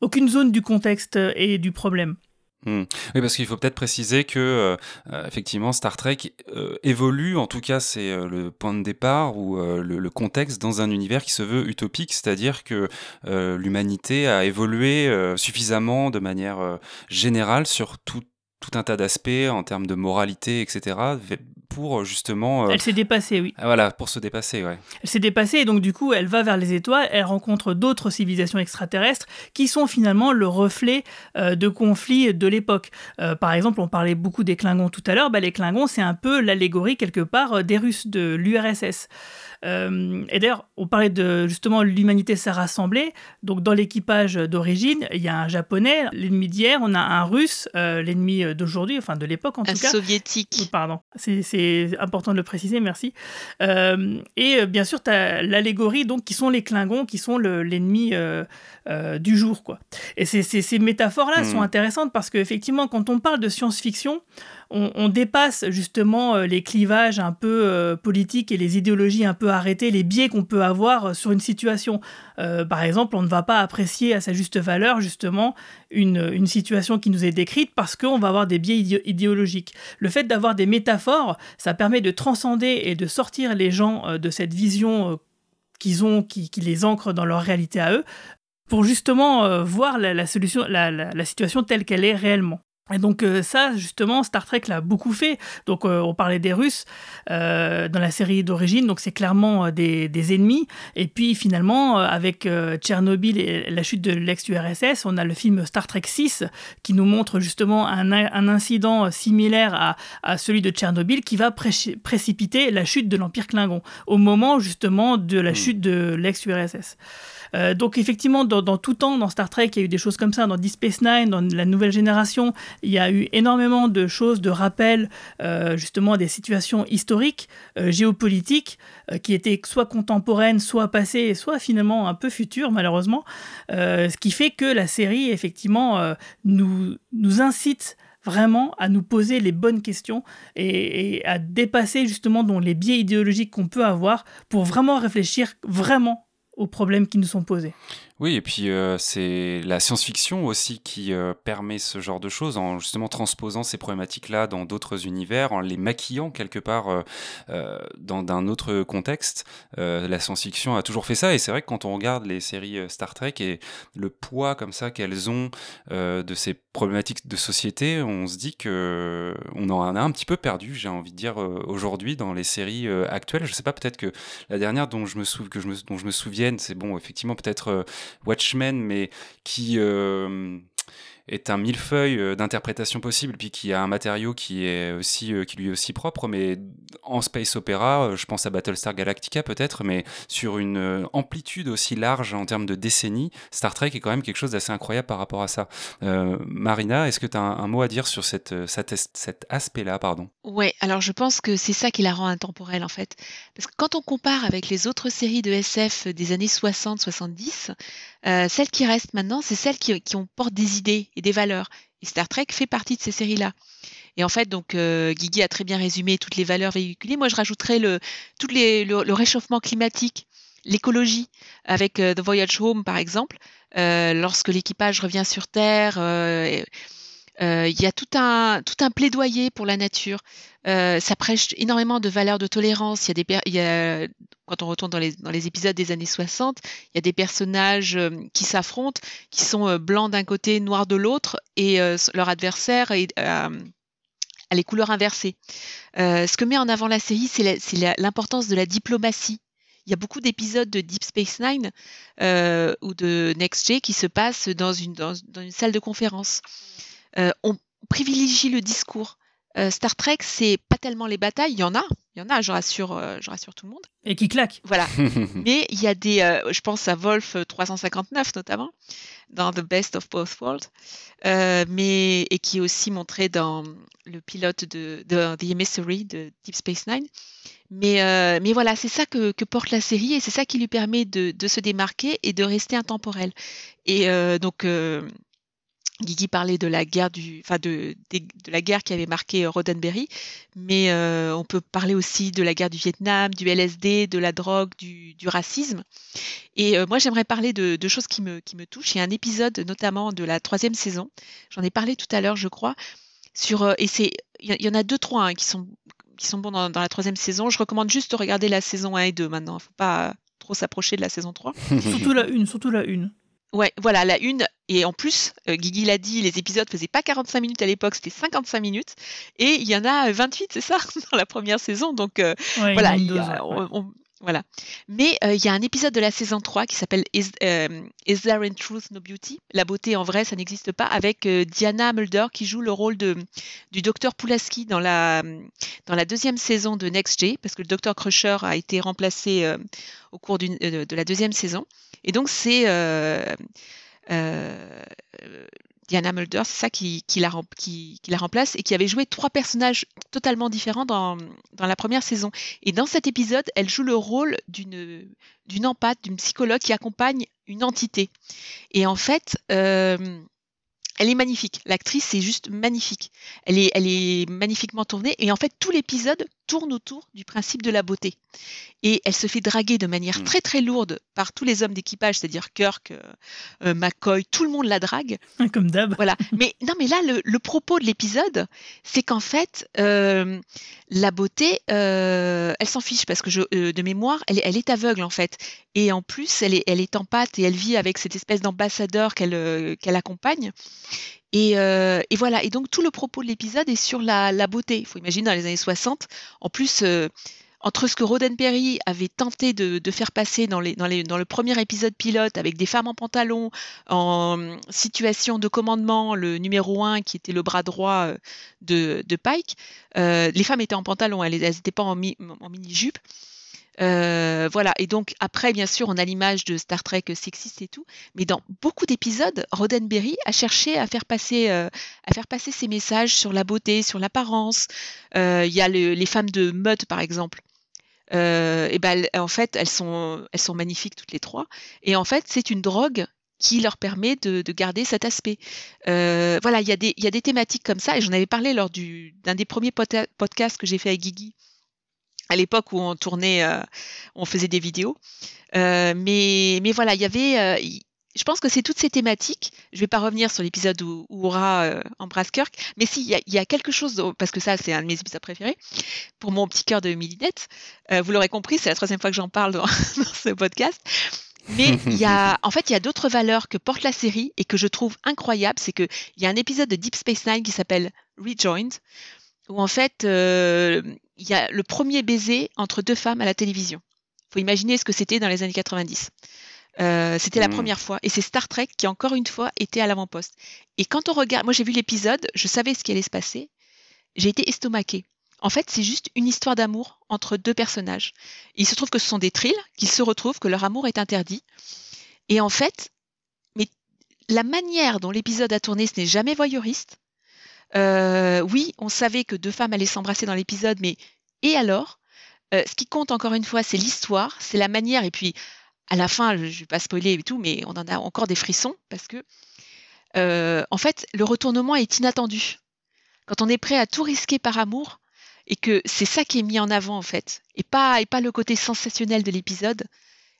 aucune zone du contexte et du problème. Hmm. Oui, parce qu'il faut peut-être préciser que euh, euh, effectivement Star Trek euh, évolue, en tout cas c'est le point de départ ou le, contexte dans un univers qui se veut utopique, c'est-à-dire que l'humanité a évolué suffisamment de manière générale sur tout, tout un tas d'aspects en termes de moralité, etc., pour euh, justement. Euh, elle s'est dépassée, oui. Ah, voilà, pour se dépasser, ouais. Elle s'est dépassée et donc du coup, elle va vers les étoiles, elle rencontre d'autres civilisations extraterrestres qui sont finalement le reflet euh, de conflits de l'époque. par exemple, on parlait beaucoup des Klingons tout à l'heure, bah, les Klingons, c'est un peu l'allégorie quelque part des Russes de l'URSS. Euh, et d'ailleurs, on parlait de justement l'humanité s'est rassemblée. Donc dans l'équipage d'origine, il y a un japonais, l'ennemi d'hier, on a un russe, euh, l'ennemi d'aujourd'hui, enfin de l'époque en tout cas. Un soviétique. Pardon, c'est important de le préciser, merci. Euh, et bien sûr, tu as l'allégorie donc qui sont les Klingons, qui sont l'ennemi du jour, quoi. Et ces métaphores-là sont hmm. intéressantes parce qu'effectivement, quand on parle de science-fiction, on, dépasse justement euh, les clivages un peu euh, politiques et les idéologies un peu arrêtées, les biais qu'on peut avoir euh, sur une situation. par exemple, on ne va pas apprécier à sa juste valeur justement une, situation qui nous est décrite parce qu'on va avoir des biais idéologiques. Le fait d'avoir des métaphores, ça permet de transcender et de sortir les gens de cette vision qu'ils ont, qui, les ancre dans leur réalité à eux, pour justement voir la, solution, la situation telle qu'elle est réellement. Et donc euh, ça, justement, Star Trek l'a beaucoup fait. Donc euh, on parlait des Russes euh, dans la série d'origine, donc c'est clairement des, ennemis. Et puis finalement, avec Tchernobyl et la chute de l'ex-URSS, on a le film Star Trek 6 qui nous montre justement un, incident similaire à, celui de Tchernobyl qui va précipiter la chute de l'Empire Klingon au moment justement de la hmm. chute de l'ex-URSS. Euh, donc effectivement, dans, tout temps, dans Star Trek, il y a eu des choses comme ça. Dans Deep Space Nine, dans la nouvelle génération, il y a eu énormément de choses, de rappels euh, justement des situations historiques, euh, géopolitiques, qui étaient soit contemporaines, soit passées, soit finalement un peu futures, malheureusement. ce qui fait que la série, effectivement, nous, incite vraiment à nous poser les bonnes questions et, et à dépasser justement dans les biais idéologiques qu'on peut avoir pour vraiment réfléchir vraiment aux problèmes qui nous sont posés. Oui, et puis euh, c'est la science-fiction aussi qui euh, permet ce genre de choses en justement transposant ces problématiques-là dans d'autres univers, en les maquillant quelque part euh, dans un autre contexte. la science-fiction a toujours fait ça, et c'est vrai que quand on regarde les séries Star Trek et le poids comme ça qu'elles ont de ces problématiques de société, on se dit que on en a un petit peu perdu, j'ai envie de dire aujourd'hui dans les séries actuelles. Je sais pas, peut-être que la dernière dont je me, me, dont je me souvienne, c'est bon, effectivement peut-être Watchmen, mais qui euh, est un millefeuille euh, d'interprétation possible, puis qui a un matériau qui est aussi euh, qui lui est aussi propre. Mais en space opéra, euh, je pense à Battlestar Galactica peut-être, mais sur une amplitude aussi large en termes de décennies, Star Trek est quand même quelque chose d'assez incroyable par rapport à ça. Marina, est-ce que tu as un, mot à dire sur cette, cet aspect-là, pardon? Ouais, alors je pense que c'est ça qui la rend intemporelle en fait, parce que quand on compare avec les autres séries de SF des années 60-70, celles qui restent maintenant, c'est celles qui, qui portent des idées et des valeurs. Et Star Trek fait partie de ces séries-là. Et en fait, donc Guigui a très bien résumé toutes les valeurs véhiculées. Moi, je rajouterais le, tout le, réchauffement climatique, l'écologie, avec The Voyage Home, par exemple, lorsque l'équipage revient sur Terre. Il y a tout un, tout un plaidoyer pour la nature. ça prêche énormément de valeurs de tolérance. Il y a des, quand on retourne dans les, dans les épisodes des années 60, il y a des personnages qui s'affrontent, qui sont blancs d'un côté, noirs de l'autre, et leur adversaire est, les couleurs inversées. ce que met en avant la série, c'est l'importance de la diplomatie. Il y a beaucoup d'épisodes de Deep Space Nine ou de Next G qui se passent dans une, dans une salle de conférence. Euh, on privilégie le discours. Euh, Star Trek, c'est pas tellement les batailles, il y en a, il y en a, je rassure, euh, je rassure tout le monde. Et qui claque. Voilà. Mais il y a des, je pense à Wolf 359 notamment, dans The Best of Both Worlds, mais et qui est aussi montré dans le pilote de, The Emissary de Deep Space Nine. Mais, mais voilà, c'est ça que, porte la série et c'est ça qui lui permet de, de, se démarquer et de rester intemporel. Et donc Guigui parlait de la guerre du, enfin de, de, la guerre qui avait marqué euh, Roddenberry, mais euh, on peut parler aussi de la guerre du Vietnam, du LSD, de la drogue, du, du racisme. Et euh, moi, j'aimerais parler de, de, choses qui me, qui me touchent. Il y a un épisode notamment de la troisième saison. J'en ai parlé tout à l'heure, je crois. Sur et c'est, il y, en a deux trois hein, qui sont qui sont bons dans, dans, la troisième saison. Je recommande juste de regarder la saison 1 et 2 maintenant. Il ne faut pas trop s'approcher de la saison 3. surtout la une, surtout la une. Ouais, voilà, la une. Et en plus, euh, Guigui l'a dit, les épisodes faisaient pas 45 minutes à l'époque, c'était 55 minutes. Et il y en a 28, c'est ça, dans la première saison. Donc euh, voilà, voilà. Mais euh, il y a un épisode de la saison 3 qui s'appelle Is, There in Truth No Beauty? La beauté en vrai, ça n'existe pas, avec Diana Mulder qui joue le rôle de, du docteur Pulaski dans la, dans la deuxième saison de Next J, parce que le docteur Crusher a été remplacé au cours de la deuxième saison. Et donc, c'est euh, euh, Diana Mulder, c'est ça qui, la, remplace et qui avait joué trois personnages totalement différents dans, la première saison. Et dans cet épisode, elle joue le rôle d'une empathe, d'une psychologue qui accompagne une entité. Et en fait, euh, elle est magnifique. L'actrice est juste magnifique. Elle est magnifiquement tournée. Et en fait, tout l'épisode tourne autour du principe de la beauté. Et elle se fait draguer de manière mm. très très lourde par tous les hommes d'équipage, c'est-à-dire Kirk, euh, euh, McCoy, tout le monde la drague. Comme d'hab. Voilà. Mais non, mais là, le, propos de l'épisode, c'est qu'en fait, euh, la beauté, elle s'en fiche parce que je, de mémoire, elle, elle, est aveugle en fait. Et en plus, elle est, elle est en pâte et elle vit avec cette espèce d'ambassadeur qu'elle qu'elle accompagne. Et, et, voilà. Et donc tout le propos de l'épisode est sur la, beauté. Il faut imaginer dans les années 60. En plus, entre ce que Roddenberry avait tenté de, faire passer dans, le premier épisode pilote avec des femmes en pantalon, en situation de commandement, le numéro 1 qui était le bras droit euh, de, Pike, euh, les femmes étaient en pantalon, elles n'étaient pas en, mini-jupe. Euh, voilà, et donc après, bien sûr, on a l'image de Star Trek sexiste et tout, mais dans beaucoup d'épisodes, Roddenberry a cherché à faire passer, à faire passer ses messages sur la beauté, sur l'apparence. Il y a les femmes de Mudd, par exemple, euh, et ben en fait elles sont elles sont magnifiques toutes les trois. Et en fait c'est une drogue qui leur permet de, garder cet aspect. Euh, voilà, il y, y a des thématiques comme ça, et j'en avais parlé lors d'un des premiers podcasts que j'ai fait avec Guigui, à l'époque où on tournait, euh, on faisait des vidéos. mais, mais voilà, il y avait, je pense que c'est toutes ces thématiques. Je ne vais pas revenir sur l'épisode où, où Aura euh, embrasse Kirk, mais si, il y, a quelque chose, parce que ça, c'est un de mes épisodes préférés, pour mon petit cœur de Millinette. Euh, vous l'aurez compris, c'est la troisième fois que j'en parle dans, ce podcast. Mais il y a, en fait, il y a d'autres valeurs que porte la série et que je trouve incroyables. C'est qu'il y a un épisode de Deep Space Nine qui s'appelle Rejoined, où en fait, euh, il y a le premier baiser entre deux femmes à la télévision. Il faut imaginer ce que c'était dans les années 90. Euh, c'était la hmm. première fois. Et c'est Star Trek qui, encore une fois, était à l'avant-poste. Et quand on regarde, moi j'ai vu l'épisode, je savais ce qui allait se passer. J'ai été estomaquée. En fait, c'est juste une histoire d'amour entre deux personnages. il se trouve que ce sont des trilles, qu'ils se retrouvent, que leur amour est interdit. Et en fait, mais la manière dont l'épisode a tourné, ce n'est jamais voyeuriste. Euh, oui, on savait que deux femmes allaient s'embrasser dans l'épisode, mais et alors? Euh, Ce qui compte encore une fois, c'est l'histoire, c'est la manière. Et puis, à la fin, je ne vais pas spoiler et tout, mais on en a encore des frissons parce que, euh, en fait, le retournement est inattendu. quand on est prêt à tout risquer par amour, et que c'est ça qui est mis en avant en fait, et pas, et pas le côté sensationnel de l'épisode,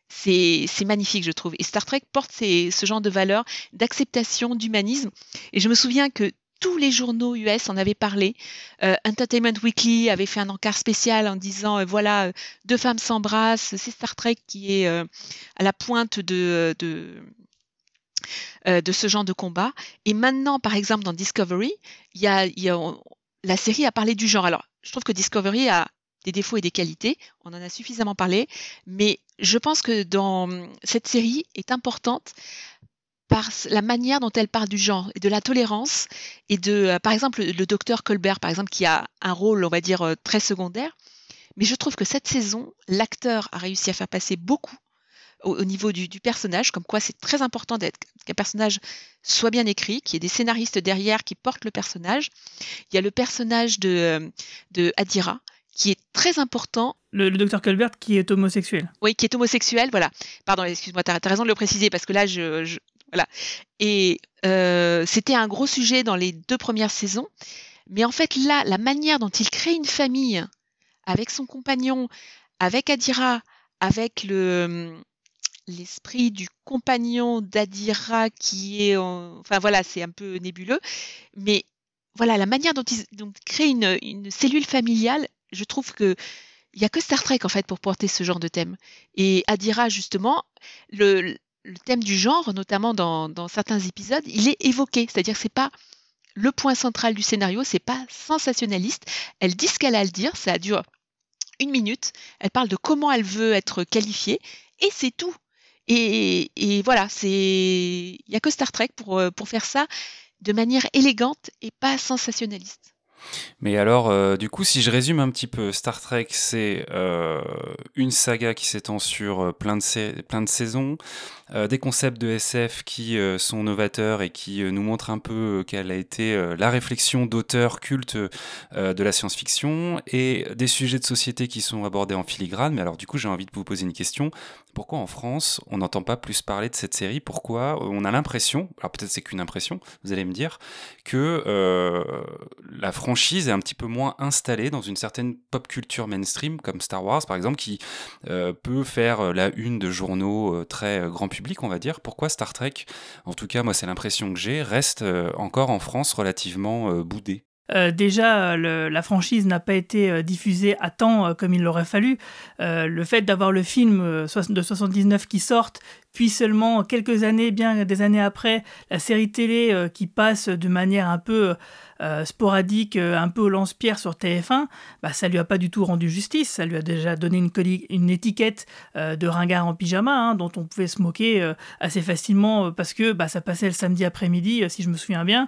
c'est magnifique, je trouve. Et Star Trek porte ce genre de valeurs, d'acceptation, d'humanisme. Et je me souviens que tous les journaux US en avaient parlé. Euh, Entertainment Weekly avait fait un encart spécial en disant euh, voilà, deux femmes s'embrassent, c'est Star Trek qui est à la pointe de, de, euh, ce genre de combat. Et maintenant, par exemple, dans Discovery, y a, la série a parlé du genre. Alors, je trouve que Discovery a des défauts et des qualités, on en a suffisamment parlé, mais je pense que dans cette série est importante par la manière dont elle parle du genre et de la tolérance et de, euh, par exemple, le docteur Colbert, par exemple, qui a un rôle, on va dire, euh, très secondaire. Mais je trouve que cette saison, l'acteur a réussi à faire passer beaucoup au, niveau du, personnage, comme quoi c'est très important d'être qu'un personnage soit bien écrit, qu'il y ait des scénaristes derrière qui portent le personnage. Il y a le personnage de, euh, de Adira, qui est très important. Le, docteur Colbert qui est homosexuel. Oui, qui est homosexuel, voilà. Pardon, excuse-moi, tu as, raison de le préciser, parce que là, je... voilà. Et euh, c'était un gros sujet dans les deux premières saisons. Mais en fait, là, la manière dont il crée une famille avec son compagnon, avec Adira, avec le, l'esprit du compagnon d'Adira qui est, enfin voilà, c'est un peu nébuleux, mais voilà la manière dont ils créent une, cellule familiale, je trouve que il y a que Star Trek en fait pour porter ce genre de thème. Et Adira justement, le, thème du genre, notamment dans, certains épisodes, il est évoqué, c'est-à-dire c'est pas le point central du scénario, c'est pas sensationnaliste. Elle dit ce qu'elle a à le dire, ça dure une minute. Elle parle de comment elle veut être qualifiée et c'est tout. Et, voilà, c'est il n'y a que Star Trek pour, euh, pour faire ça de manière élégante et pas sensationnaliste. Mais alors, euh, du coup, si je résume un petit peu, Star Trek, c'est euh, une saga qui s'étend sur plein de, plein de saisons, des concepts de SF qui sont novateurs et qui nous montrent un peu quelle a été la réflexion d'auteurs cultes de la science-fiction, et des sujets de société qui sont abordés en filigrane. Mais alors, du coup, j'ai envie de vous poser une question. Pourquoi en France on n'entend pas plus parler de cette série? Pourquoi on a l'impression, alors peut-être c'est qu'une impression, vous allez me dire, que euh, la franchise est un petit peu moins installée dans une certaine pop culture mainstream comme Star Wars par exemple, qui euh, peut faire la une de journaux euh, très grand public, on va dire. Pourquoi Star Trek, en tout cas moi c'est l'impression que j'ai, reste encore en France relativement boudé? Euh, déjà, la franchise n'a pas été euh, diffusée à temps euh, comme il l'aurait fallu. le fait d'avoir le film de 79 qui sorte, puis seulement quelques années, bien des années après, la série télé qui passe de manière un peu sporadique, un peu au lance-pierre sur TF1, bah, ça lui a pas du tout rendu justice. Ça lui a déjà donné une, une étiquette de ringard en pyjama, hein, dont on pouvait se moquer assez facilement parce que bah, ça passait le samedi après-midi, si je me souviens bien.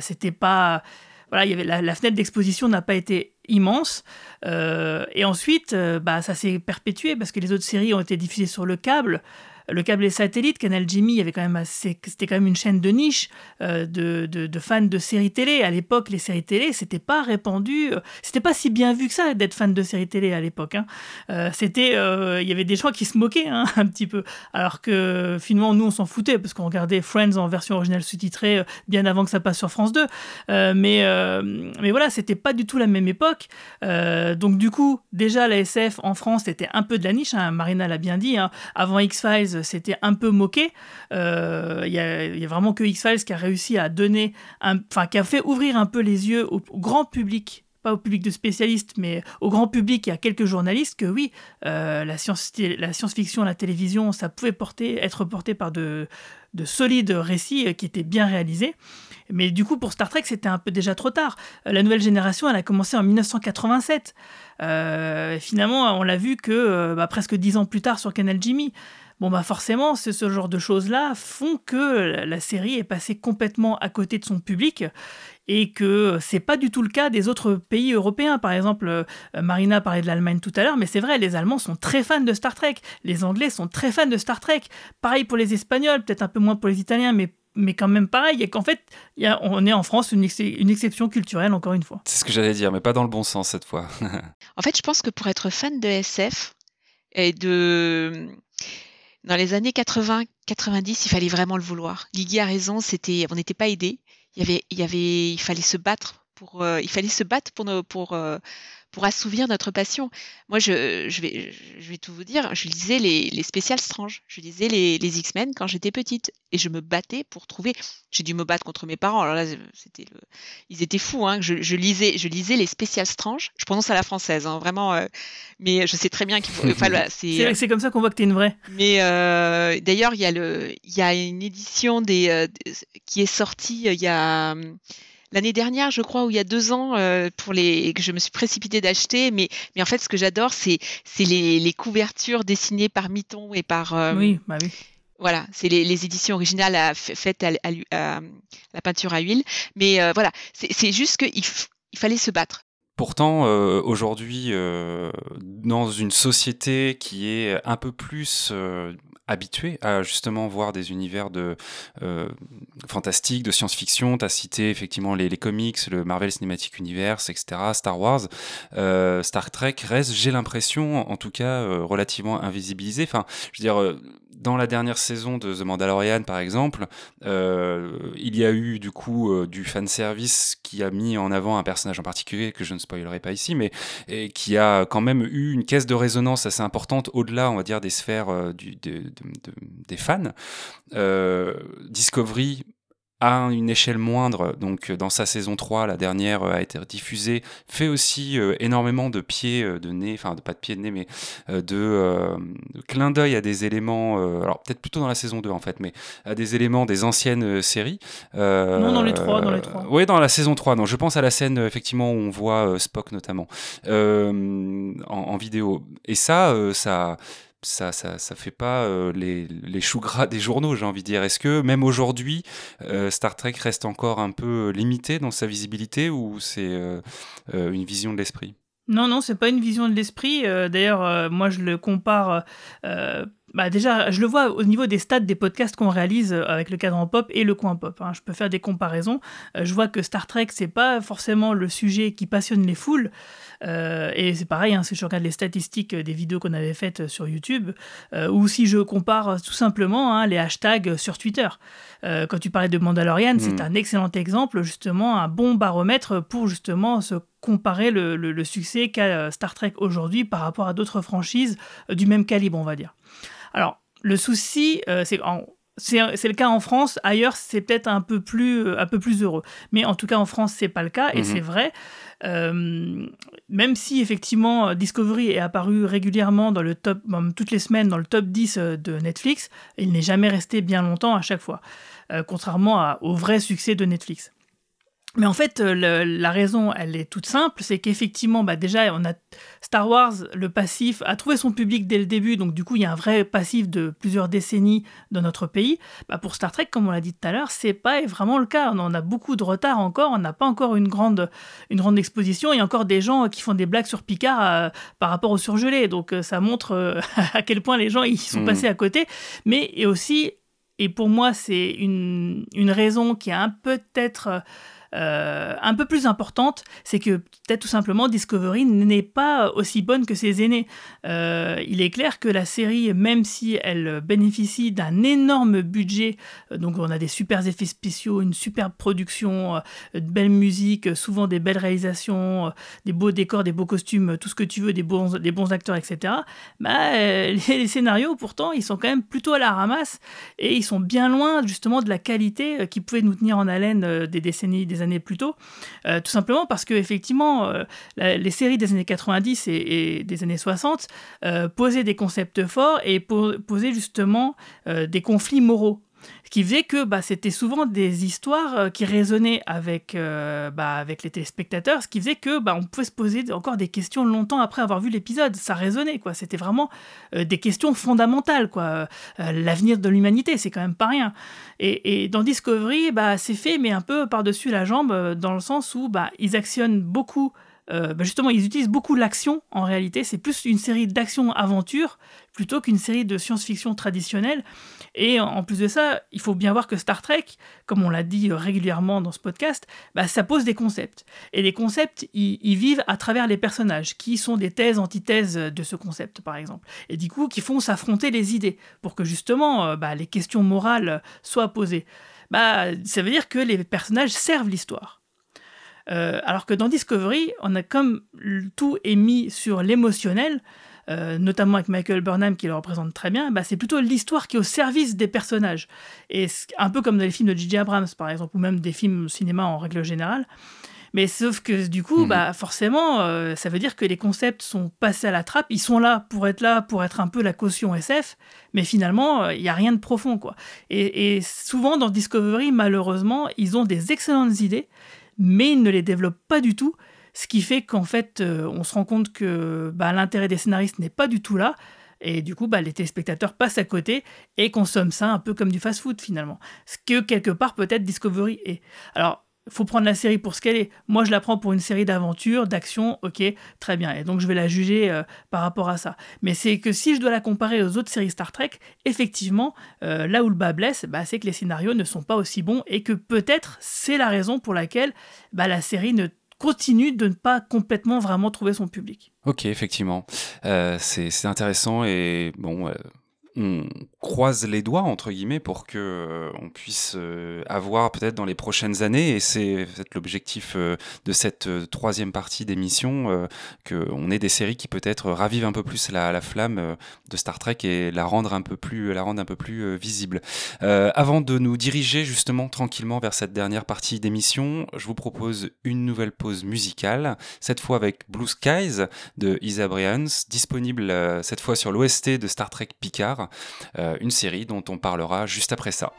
C'était pas voilà, il y avait la, fenêtre d'exposition n'a pas été immense. Euh, et ensuite, euh, bah, ça s'est perpétué parce que les autres séries ont été diffusées sur le câble le câble et satellite, Canal Jimmy, c'était quand même une chaîne de niche euh, de, fans de séries télé. À l'époque, les séries télé, c'était pas répandu, euh, c'était pas si bien vu que ça d'être fan de séries télé à l'époque. Hein. Euh, c'était, il y avait des gens qui se moquaient hein, un petit peu, alors que finalement nous on s'en foutait parce qu'on regardait Friends en version originale sous-titrée bien avant que ça passe sur France 2. mais mais voilà, c'était pas du tout la même époque. donc du coup, déjà la SF en France c'était un peu de la niche. Hein. Marina l'a bien dit. Avant X Files c'était un peu moqué. Euh, il y, a vraiment que X-Files qui a réussi à donner, enfin, qui a fait ouvrir un peu les yeux au, grand public pas au public de spécialistes, mais au grand public et à quelques journalistes, que oui, euh, la, science, la science-fiction, la télévision, ça pouvait porter, être porté par de, de solides récits qui étaient bien réalisés. Mais du coup, pour Star Trek, c'était un peu déjà trop tard. La nouvelle génération, elle a commencé en 1987. Euh, finalement, on l'a vu que bah, presque dix ans plus tard sur Canal Jimmy bon bah forcément, ce, ce genre de choses-là font que la série est passée complètement à côté de son public et que c'est pas du tout le cas des autres pays européens. Par exemple, euh, Marina parlait de l'Allemagne tout à l'heure, mais c'est vrai, les Allemands sont très fans de Star Trek, les Anglais sont très fans de Star Trek. Pareil pour les Espagnols, peut-être un peu moins pour les Italiens, mais mais quand même pareil, et qu'en fait, y a, on est en France une, une, exception culturelle, encore une fois. C'est ce que j'allais dire, mais pas dans le bon sens cette fois. en fait, je pense que pour être fan de SF et de dans les années 80-90, il fallait vraiment le vouloir. Guigui a raison, c'était, on n'était pas aidé. Il y avait, il y avait, il fallait se battre pour il fallait se battre pour nos, pour pour assouvir notre passion. Moi, je, je, vais, je vais tout vous dire, je lisais les, les Special Strange, je lisais les, les X-Men quand j'étais petite, et je me battais pour trouver. J'ai dû me battre contre mes parents. Alors là, c'était, le... ils étaient fous. Hein. Je, je, lisais, je lisais les Special Strange. Je prononce à la française, hein, vraiment. Euh, mais je sais très bien qu'il faut. Enfin, c'est, c'est, comme ça qu'on voit que tu es une vraie. Mais euh, d'ailleurs, il y a le, y a une édition des, euh, qui est sortie il y a l'année dernière, je crois, ou il y a deux ans, euh, pour les que je me suis précipitée d'acheter. Mais, mais en fait, ce que j'adore, c'est c'est les, les, couvertures dessinées par Miton et par. Euh, oui, bah oui. Voilà, c'est les, les, éditions originales à, faites à, à, la peinture à huile. Mais euh, voilà, c'est juste qu'il il fallait se battre. Pourtant, euh, aujourd'hui, euh, dans une société qui est un peu plus euh, habituée à justement voir des univers de fantastiques, de science-fiction, tu as cité effectivement les, les, comics, le Marvel Cinematic Universe, etc., Star Wars, Star Trek reste, j'ai l'impression, en tout cas, relativement invisibilisé. Enfin, je veux dire dans la dernière saison de The Mandalorian, par exemple, euh, il y a eu du coup euh, du fan service qui a mis en avant un personnage en particulier que je ne spoilerai pas ici, mais qui a quand même eu une caisse de résonance assez importante au-delà, on va dire, des sphères euh, des fans. Discovery à une échelle moindre, donc dans sa saison 3, la dernière a été diffusée, fait aussi euh, énormément de pieds, euh, de nez, enfin pas de pieds de nez, mais euh, de, clin d'œil à des éléments, alors peut-être plutôt dans la saison 2 en fait, mais à des éléments des anciennes séries. non, dans les 3, dans les 3. Oui, dans la saison 3, non, je pense à la scène effectivement où on voit Spock notamment en, en, vidéo. Et ça, ça ça, ça, ça fait pas euh, les, les choux gras des journaux, j'ai envie de dire. Est-ce que même aujourd'hui, euh, Star Trek reste encore un peu limité dans sa visibilité ou c'est euh, une vision de l'esprit? Non, non, c'est pas une vision de l'esprit. D'ailleurs, moi, je le compare bah déjà, je le vois au niveau des stats des podcasts qu'on réalise euh, avec le cadran pop et le coin pop. Hein. Je peux faire des comparaisons. Euh, je vois que Star Trek, c'est pas forcément le sujet qui passionne les foules. Euh, et c'est pareil, hein, si je regarde les statistiques des vidéos qu'on avait faites sur YouTube, ou si je compare tout simplement hein, les hashtags sur Twitter. quand tu parlais de Mandalorian, c'est hmm. un excellent exemple, justement, un bon baromètre pour justement se comparer le, le succès qu'a Star Trek aujourd'hui par rapport à d'autres franchises du même calibre, on va dire. Alors, le souci, euh, c'est c'est le cas en France. Ailleurs, c'est peut-être un peu plus euh, un peu plus heureux. Mais en tout cas, en France, c'est pas le cas et mhm. c'est vrai. Euh, même si effectivement Discovery est apparu régulièrement dans le top, toutes les semaines dans le top 10 de Netflix, il n'est jamais resté bien longtemps à chaque fois, contrairement au vrai succès de Netflix. Mais en fait, euh, la raison, elle est toute simple, c'est qu'effectivement, bah déjà, on a Star Wars, le passif, a trouvé son public dès le début, donc du coup, il y a un vrai passif de plusieurs décennies dans notre pays. Bah, pour Star Trek, comme on l'a dit tout à l'heure, c'est pas vraiment le cas. On a beaucoup de retard encore, on n'a pas encore une grande, une grande exposition. Il y a encore des gens qui font des blagues sur Picard euh, par rapport au surgelé, donc euh, ça montre à quel point les gens y sont mmh. passés à côté. Mais et aussi, et pour moi, c'est une, une raison qui a un peut-être euh, un peu plus importante, c'est que peut-être tout simplement Discovery n'est pas aussi bonne que ses aînés. Euh, il est clair que la série, même si elle bénéficie d'un énorme budget, euh, donc on a des super effets spéciaux, une superbe production, de belle musique, souvent des belles réalisations, des beaux décors, des beaux costumes, tout ce que tu veux, des bons, acteurs, etc. Bah, les, scénarios, pourtant, ils sont quand même plutôt à la ramasse et ils sont bien loin justement de la qualité qui pouvait nous tenir en haleine des décennies, des années plus tôt, euh, tout simplement parce que effectivement, euh, les séries des années 90 et, des années 60 euh, posaient des concepts forts et posaient justement des conflits moraux ce qui faisait que bah, c'était souvent des histoires euh, qui résonnaient avec, euh, bah, avec les téléspectateurs, ce qui faisait que bah, on pouvait se poser encore des questions longtemps après avoir vu l'épisode. Ça résonnait, quoi. C'était vraiment euh, des questions fondamentales, quoi. L'avenir de l'humanité, c'est quand même pas rien. Et, et dans Discovery, bah, c'est fait, mais un peu par-dessus la jambe, dans le sens où bah, ils actionnent beaucoup bah, justement, ils utilisent beaucoup l'action en réalité. C'est plus une série d'action-aventure plutôt qu'une série de science-fiction traditionnelle. Et en plus de ça, il faut bien voir que Star Trek, comme on l'a dit régulièrement dans ce podcast, bah, ça pose des concepts. Et les concepts, ils, vivent à travers les personnages, qui sont des thèses, antithèses de ce concept, par exemple. Et du coup, qui font s'affronter les idées, pour que justement euh, bah, les questions morales soient posées. Ça veut dire que les personnages servent l'histoire. Alors que dans Discovery, on a comme tout est mis sur l'émotionnel, euh, notamment avec Michael Burnham qui le représente très bien, bah, c'est plutôt l'histoire qui est au service des personnages. Et un peu comme dans les films de J.J. Abrams, par exemple, ou même des films cinéma en règle générale. Mais sauf que du coup, mhm. bah, forcément, euh, ça veut dire que les concepts sont passés à la trappe. Ils sont là pour être là, pour être un peu la caution SF, mais finalement, euh, il n'y a rien de profond. quoi. Et, et, souvent, dans Discovery, malheureusement, ils ont des excellentes idées, mais ils ne les développent pas du tout. Ce qui fait qu'en fait, euh, on se rend compte que bah, l'intérêt des scénaristes n'est pas du tout là. Et du coup, bah, les téléspectateurs passent à côté et consomment ça un peu comme du fast-food finalement. Ce que quelque part peut-être Discovery est. Alors, faut prendre la série pour ce qu'elle est. Moi, je la prends pour une série d'aventures, d'actions, ok, très bien. Et donc, je vais la juger euh, par rapport à ça. Mais c'est que si je dois la comparer aux autres séries Star Trek, effectivement, euh, là où le bas blesse, bah, c'est que les scénarios ne sont pas aussi bons et que peut-être c'est la raison pour laquelle bah, la série ne continue de ne pas complètement vraiment trouver son public. Ok, effectivement. Euh, c'est intéressant et bon, on croise les doigts entre guillemets pour que euh, on puisse euh, avoir peut-être dans les prochaines années et c'est peut-être l'objectif euh, de cette troisième partie d'émission que on ait des séries qui peut-être ravivent un peu plus la, la flamme de Star Trek et la rendre un peu plus la rendre un peu plus visible. avant de nous diriger justement tranquillement vers cette dernière partie d'émission, je vous propose une nouvelle pause musicale cette fois avec Blue Skies de Isa Bryans disponible cette fois sur l'OST de Star Trek Picard une série dont on parlera juste après ça.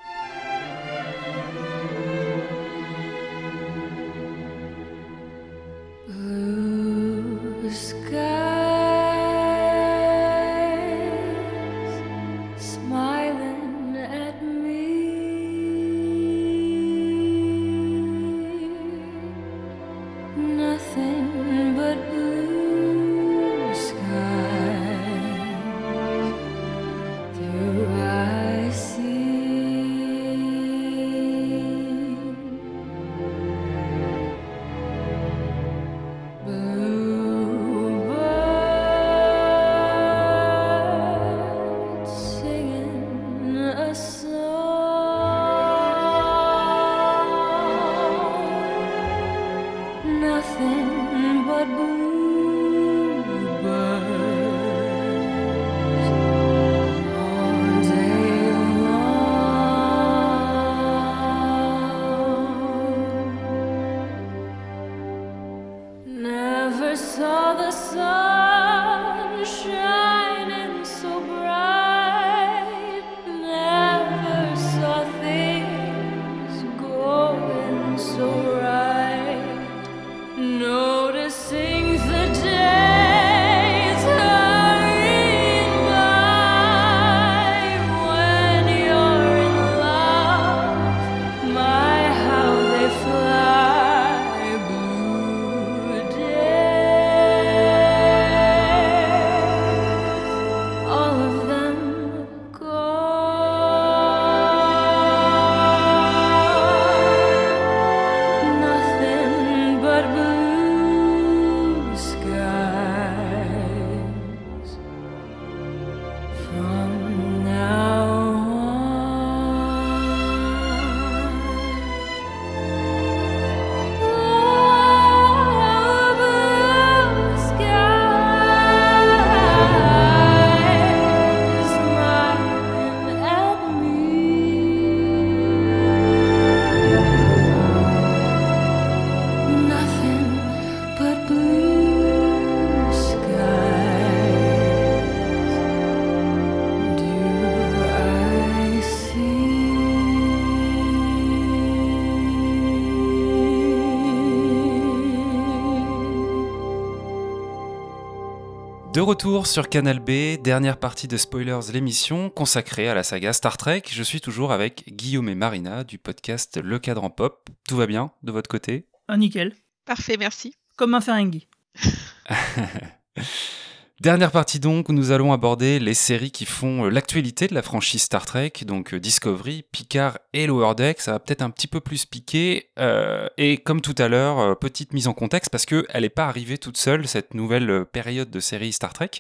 De retour sur Canal B, dernière partie de Spoilers, l'émission consacrée à la saga Star Trek. Je suis toujours avec Guillaume et Marina du podcast Le Cadran Pop. Tout va bien de votre côté? Ah, nickel. Parfait, merci. Comme un Ferengi. Dernière partie donc, nous allons aborder les séries qui font euh, l'actualité de la franchise Star Trek, donc euh, Discovery, Picard et Lower Deck. Ça va peut-être un petit peu plus piquer. Euh, et comme tout à l'heure, petite mise en contexte parce qu'elle n'est pas arrivée toute seule, cette nouvelle période de série Star Trek.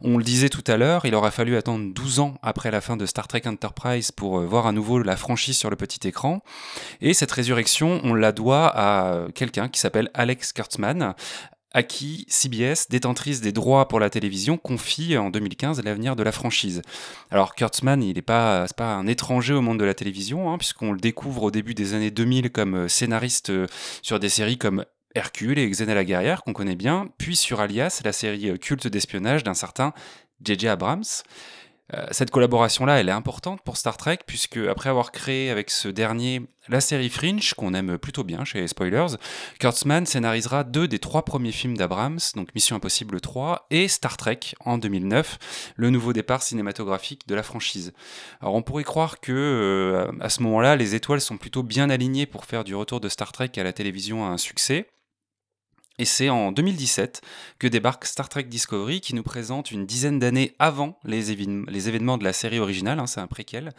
On le disait tout à l'heure, il aura fallu attendre 12 ans après la fin de Star Trek Enterprise pour voir à nouveau la franchise sur le petit écran. Et cette résurrection, on la doit à quelqu'un qui s'appelle Alex Kurtzman, à qui CBS, détentrice des droits pour la télévision, confie en 2015 l'avenir de la franchise. Alors Kurtzman, il n'est pas, un étranger au monde de la télévision, hein, puisqu'on le découvre au début des années 2000 comme euh, scénariste euh, sur des séries comme Hercule et Xena la guerrière, qu'on connaît bien, puis sur Alias, la série euh, culte d'espionnage d'un certain J.J. Abrams. Euh, cette collaboration-là, elle est importante pour Star Trek, puisque après avoir créé avec ce dernier la série Fringe, qu'on aime plutôt bien chez Spoilers, Kurtzman scénarisera deux des trois premiers films d'Abrams, donc Mission Impossible 3 et Star Trek en 2009, le nouveau départ cinématographique de la franchise. Alors on pourrait croire que euh, à ce moment-là, les étoiles sont plutôt bien alignées pour faire du retour de Star Trek à la télévision un succès. Et c'est en 2017 que débarque Star Trek Discovery qui nous présente une dizaine d'années avant les, événements de la série originale, hein, c'est un préquel,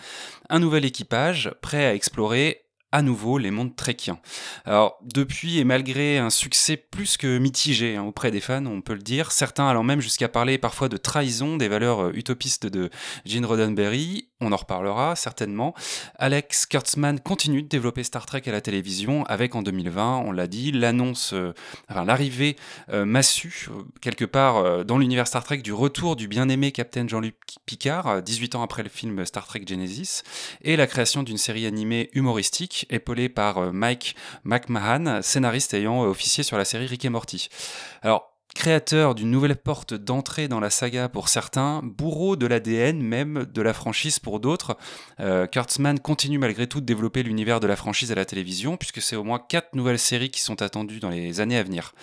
un nouvel équipage prêt à explorer à nouveau les mondes trekiens. Alors depuis et malgré un succès plus que mitigé hein, auprès des fans, on peut le dire, certains allant même jusqu'à parler parfois de trahison des valeurs euh, utopistes de Gene Roddenberry, on en reparlera certainement. Alex Kurtzman continue de développer Star Trek à la télévision avec en 2020, on l'a dit, l'annonce, euh, l'arrivée euh, massue quelque part dans l'univers Star Trek du retour du bien-aimé Captain Jean-Luc Picard, 18 ans après le film Star Trek Genesis, et la création d'une série animée humoristique épaulé par euh, Mike McMahon, scénariste ayant euh, officié sur la série Rick et Morty. Alors, créateur d'une nouvelle porte d'entrée dans la saga pour certains, bourreau de l'ADN même de la franchise pour d'autres, euh, Kurtzman continue malgré tout de développer l'univers de la franchise à la télévision, puisque c'est au moins quatre nouvelles séries qui sont attendues dans les années à venir.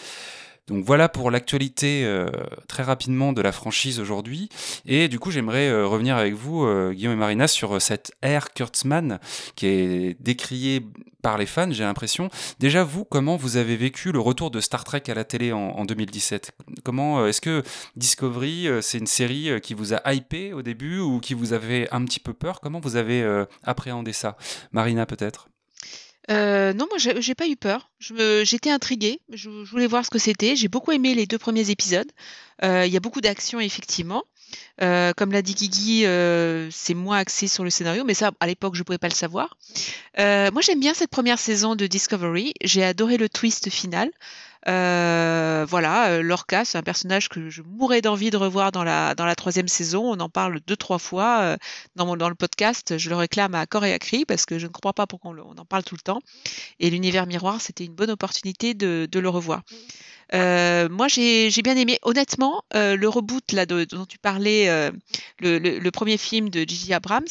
Donc voilà pour l'actualité euh, très rapidement de la franchise aujourd'hui. Et du coup, j'aimerais euh, revenir avec vous, euh, Guillaume et Marina, sur cette ère Kurtzman qui est décriée par les fans, j'ai l'impression. Déjà, vous, comment vous avez vécu le retour de Star Trek à la télé en, 2017 Comment est-ce que Discovery, c'est une série qui vous a hypé au début ou qui vous avait un petit peu peur? Comment vous avez appréhendé ça? Marina, peut-être? Euh, non, moi j'ai pas eu peur. J'étais intriguée. Je, voulais voir ce que c'était. J'ai beaucoup aimé les deux premiers épisodes. Euh, il y a beaucoup d'action effectivement. Euh, comme l'a dit Guigui, c'est moins axé sur le scénario, mais ça, à l'époque, je ne pouvais pas le savoir. moi, j'aime bien cette première saison de Discovery. J'ai adoré le twist final. Euh, voilà, euh, Lorca, c'est un personnage que je mourrais d'envie de revoir dans la, dans la troisième saison. On en parle deux, trois fois euh, dans, mon, dans le podcast. Je le réclame à corps et à cri parce que je ne comprends pas pourquoi on, en parle tout le temps. Et l'univers miroir, c'était une bonne opportunité de, de le revoir. moi, j'ai bien aimé. Honnêtement, le reboot là dont tu parlais, le, le, premier film de Gigi Abrams,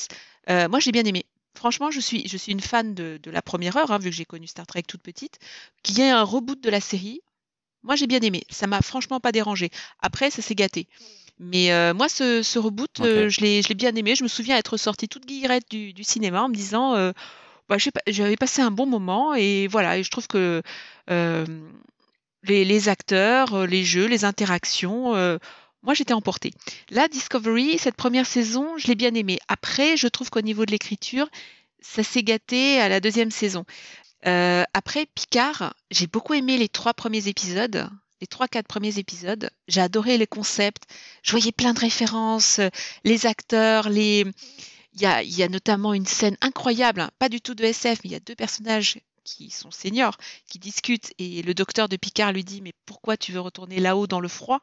moi j'ai bien aimé franchement, je suis, je suis une fan de, la première heure, hein, vu que j'ai connu Star Trek toute petite. Qu'il y ait un reboot de la série, moi j'ai bien aimé. Ça m'a franchement pas dérangé. Après, ça s'est gâté. Mais euh, moi, ce, reboot, euh, je l'ai bien aimé. Je me souviens être sortie toute guillerette du, cinéma en me disant, euh, bah, j'avais passé un bon moment et voilà. Et je trouve que les, les, acteurs, les jeux, les interactions, moi, j'étais emportée. La Discovery, cette première saison, je l'ai bien aimée. Après, je trouve qu'au niveau de l'écriture, ça s'est gâté à la deuxième saison. Euh, après, Picard, j'ai beaucoup aimé les trois premiers épisodes, les trois, quatre premiers épisodes. J'ai adoré les concepts. Je voyais plein de références, les acteurs, les. Il y a, il y a notamment une scène incroyable, hein, pas du tout de SF, mais il y a deux personnages qui sont seniors, qui discutent, et le docteur de Picard lui dit Mais pourquoi tu veux retourner là-haut dans le froid?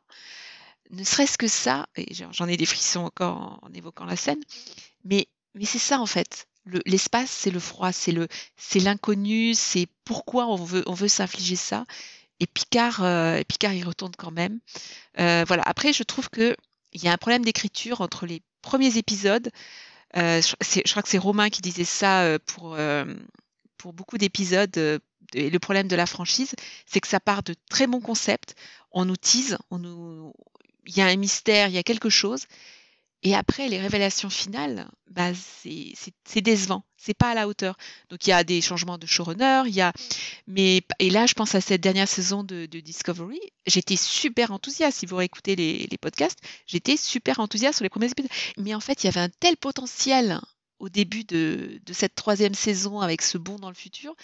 Ne serait-ce que ça, et j'en ai des frissons encore en, évoquant la scène, mais, c'est ça en fait. L'espace, c'est le froid, c'est l'inconnu, c'est pourquoi on veut, s'infliger ça. Et Picard, euh, Picard, il retourne quand même. Euh, voilà. Après, je trouve que il y a un problème d'écriture entre les premiers épisodes. Euh, je, crois que c'est Romain qui disait ça pour, pour beaucoup d'épisodes. et le problème de la franchise, c'est que ça part de très bons concepts. On nous tease, on nous, il y a un mystère, il y a quelque chose. Et après, les révélations finales, bah, c'est décevant. C'est pas à la hauteur. Donc il y a des changements de showrunner, il y a, mais et là je pense à cette dernière saison de, Discovery, j'étais super enthousiaste. Si vous réécoutez les, les podcasts, j'étais super enthousiaste sur les premiers épisodes. Mais en fait, il y avait un tel potentiel au début de, de cette troisième saison avec ce bond dans le futur.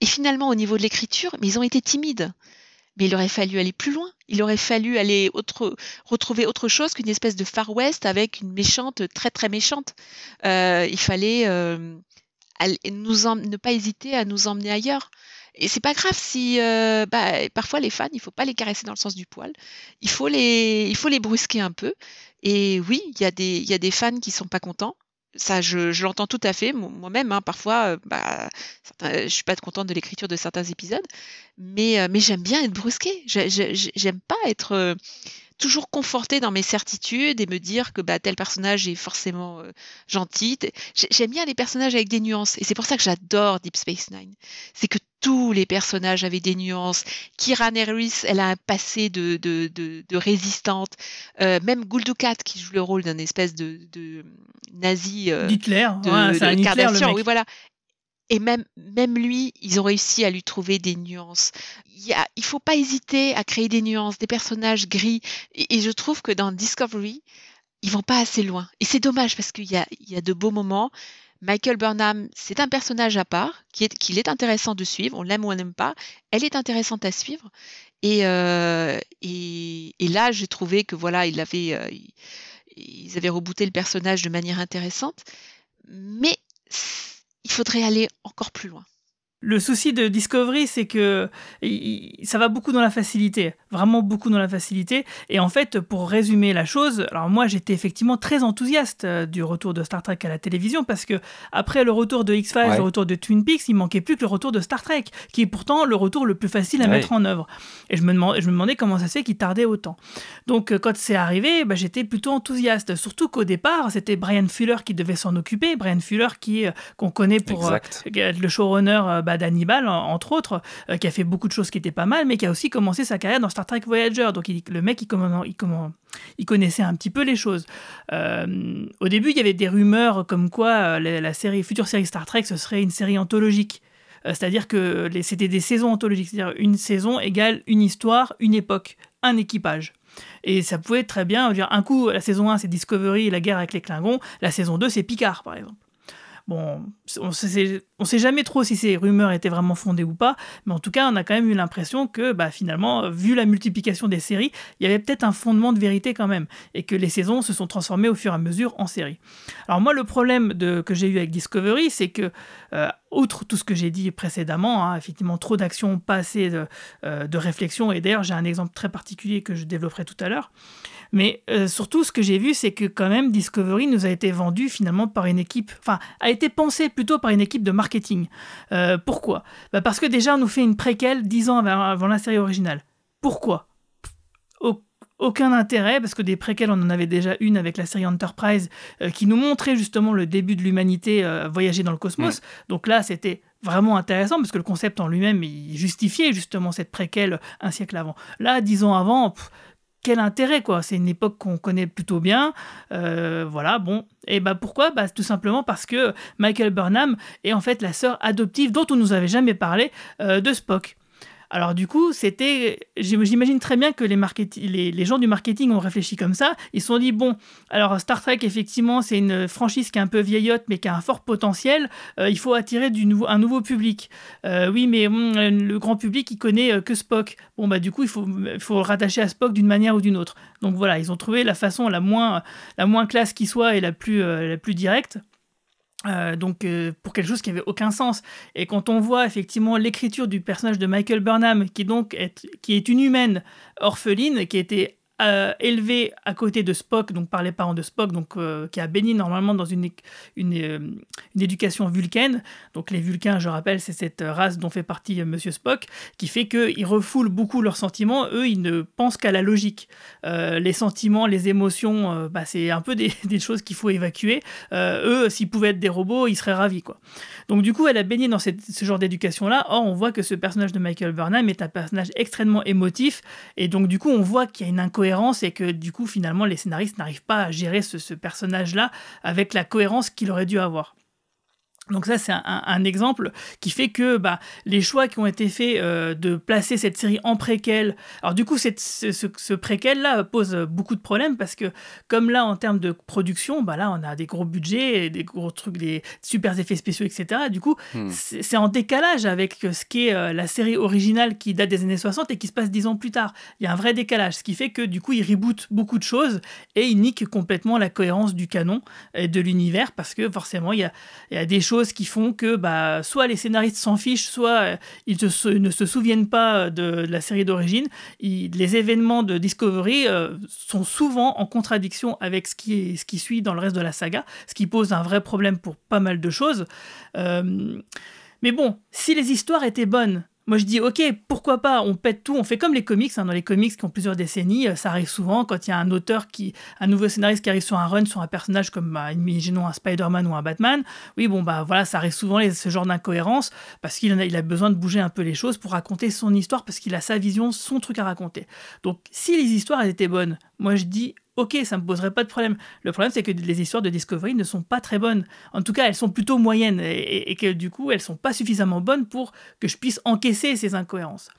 Et finalement, au niveau de l'écriture, ils ont été timides. Mais il aurait fallu aller plus loin. Il aurait fallu aller autre, retrouver autre chose qu'une espèce de Far West avec une méchante très très méchante. Euh, il fallait euh, ne pas hésiter à nous emmener ailleurs. Et c'est pas grave si euh, bah, parfois les fans, il faut pas les caresser dans le sens du poil. Il faut les, il faut les brusquer un peu. Et oui, il y a des, y a des fans qui sont pas contents ça, je, l'entends tout à fait. Moi-même, hein, parfois, euh, bah, je suis pas contente de l'écriture de certains épisodes, mais, euh, mais j'aime bien être brusquée. J'aime pas être euh, toujours confortée dans mes certitudes et me dire que bah, tel personnage est forcément gentil. J'aime bien les personnages avec des nuances, et c'est pour ça que j'adore Deep Space Nine. C'est que tous les personnages avaient des nuances. Kira Harris, elle a un passé de, de, de, résistante. Euh, même Guldukat, qui joue le rôle d'un espèce de, de nazi. Euh, Hitler, c'est un Hitler, le mec. oui, voilà. Et même, même lui, ils ont réussi à lui trouver des nuances. Il ne il faut pas hésiter à créer des nuances, des personnages gris. Et, je trouve que dans Discovery, ils vont pas assez loin. Et c'est dommage parce qu'il y a, il y a de beaux moments. Michael Burnham, c'est un personnage à part, qu'il est intéressant de suivre, on l'aime ou on n'aime pas, elle est intéressante à suivre. Et, euh, et, là, j'ai trouvé que voilà, il avait, euh, ils avaient rebooté le personnage de manière intéressante, mais il faudrait aller encore plus loin. Le souci de Discovery, c'est que ça va beaucoup dans la facilité, vraiment beaucoup dans la facilité. Et en fait, pour résumer la chose, alors moi j'étais effectivement très enthousiaste euh, du retour de Star Trek à la télévision parce que après le retour de X-Files, le retour de Twin Peaks, il manquait plus que le retour de Star Trek, qui est pourtant le retour le plus facile à mettre en œuvre. Et je me, demandais, je me demandais comment ça se fait qu'il tardait autant. Donc euh, quand c'est arrivé, bah, j'étais plutôt enthousiaste, surtout qu'au départ, c'était Brian Fuller qui devait s'en occuper. Brian Fuller qui euh, qu'on connaît pour le showrunner bah, d'Hannibal, entre autres, euh, qui a fait beaucoup de choses qui étaient pas mal, mais qui a aussi commencé sa carrière dans Star Trek Voyager. Donc le mec, il, il, il connaissait un petit peu les choses. Euh, au début, il y avait des rumeurs comme quoi euh, la, série, future série Star Trek, ce serait une série anthologique. C'est-à-dire que c'était des saisons anthologiques, c'est-à-dire une saison égale une histoire, une époque, un équipage. Et ça pouvait très bien dire un coup, la saison 1 c'est Discovery la guerre avec les Klingons, la saison 2 c'est Picard par exemple. Bon, on ne sait jamais trop si ces rumeurs étaient vraiment fondées ou pas, mais en tout cas, on a quand même eu l'impression que bah, finalement, vu la multiplication des séries, il y avait peut-être un fondement de vérité quand même, et que les saisons se sont transformées au fur et à mesure en séries. Alors moi, le problème que j'ai eu avec Discovery, c'est que, euh, outre tout ce que j'ai dit précédemment, hein, effectivement, trop d'action, pas assez de, euh, de réflexion, et d'ailleurs, j'ai un exemple très particulier que je développerai tout à l'heure, mais euh, surtout, ce que j'ai vu, c'est que quand même Discovery nous a été vendu finalement par une équipe, enfin, a été pensé plutôt par une équipe de marketing. Pourquoi? Bah Parce que déjà, on nous fait une préquelle dix ans avant, la série originale. Pourquoi? Aucun intérêt, parce que des préquelles, on en avait déjà une avec la série Enterprise, euh, qui nous montrait justement le début de l'humanité voyager dans le cosmos. Donc là, c'était vraiment intéressant, parce que le concept en lui-même, il justifiait justement cette préquelle un siècle avant. Là, dix ans avant, quel intérêt quoi C'est une époque qu'on connaît plutôt bien, euh, voilà. Bon, et bah pourquoi? Bah tout simplement parce que Michael Burnham est en fait la sœur adoptive dont on nous avait jamais parlé euh, de Spock. Alors du coup, c'était, j'imagine très bien que les, les, gens du marketing ont réfléchi comme ça. Ils se sont dit bon, alors Star Trek effectivement c'est une franchise qui est un peu vieillotte mais qui a un fort potentiel. Euh, il faut attirer un nouveau public. Euh, oui, mais le grand public il connaît euh, que Spock. Bon bah du coup il faut, faut le rattacher à Spock d'une manière ou d'une autre. Donc voilà, ils ont trouvé la façon la moins, la moins classe qui soit et la plus, la plus directe. Euh, donc euh, pour quelque chose qui avait aucun sens. Et quand on voit effectivement l'écriture du personnage de Michael Burnham, qui donc est, qui est une humaine orpheline, qui été euh, élevé à côté de Spock, donc par les parents de Spock, donc euh, qui a béni normalement dans une, euh, une, éducation vulcaine. Donc les Vulcains, je rappelle, c'est cette race dont fait partie Monsieur Spock, qui fait qu'ils refoulent beaucoup leurs sentiments. Eux, ils ne pensent qu'à la logique. les sentiments, les émotions, bah, c'est un peu des, choses qu'il faut évacuer. eux, s'ils pouvaient être des robots, ils seraient ravis, quoi. Donc du coup, elle a baigné dans ce genre d'éducation-là. Or, on voit que ce personnage de Michael Burnham est un personnage extrêmement émotif, et donc du coup, on voit qu'il y a une incohérence et que du coup, finalement, les scénaristes n'arrivent pas à gérer ce personnage-là avec la cohérence qu'il aurait dû avoir. Donc ça, c'est un, exemple qui fait que bah, les choix qui ont été faits euh, de placer cette série en préquel, alors du coup, cette, ce, ce préquel-là pose beaucoup de problèmes parce que comme là, en termes de production, bah là, on a des gros budgets, des gros trucs, des super effets spéciaux, etc. Du coup, hmm. c'est en décalage avec ce qu'est euh, la série originale qui date des années 60 et qui se passe dix ans plus tard. Il y a un vrai décalage, ce qui fait que du coup, il reboot beaucoup de choses et il nique complètement la cohérence du canon et de l'univers parce que forcément, il y a, il y a des choses qui font que bah, soit les scénaristes s'en fichent, soit euh, ils ne se souviennent pas de, la série d'origine. Les événements de Discovery euh, sont souvent en contradiction avec ce qui, ce qui suit dans le reste de la saga, ce qui pose un vrai problème pour pas mal de choses. Euh, mais bon, si les histoires étaient bonnes, moi, je dis, ok, pourquoi pas, on pète tout, on fait comme les comics. Hein, dans les comics qui ont plusieurs décennies, euh, ça arrive souvent quand il y a un auteur qui, un nouveau scénariste qui arrive sur un run sur un personnage comme, bah, imaginons un Spider-Man ou un Batman. Oui, bon, bah voilà, ça arrive souvent ce genre d'incohérence parce qu'il a, il a besoin de bouger un peu les choses pour raconter son histoire parce qu'il a sa vision, son truc à raconter. Donc, si les histoires étaient bonnes, moi je dis, ok, ça me poserait pas de problème. Le problème, c'est que les histoires de Discovery ne sont pas très bonnes. En tout cas, elles sont plutôt moyennes et, que du coup, elles sont pas suffisamment bonnes pour que je puisse encaisser ces incohérences.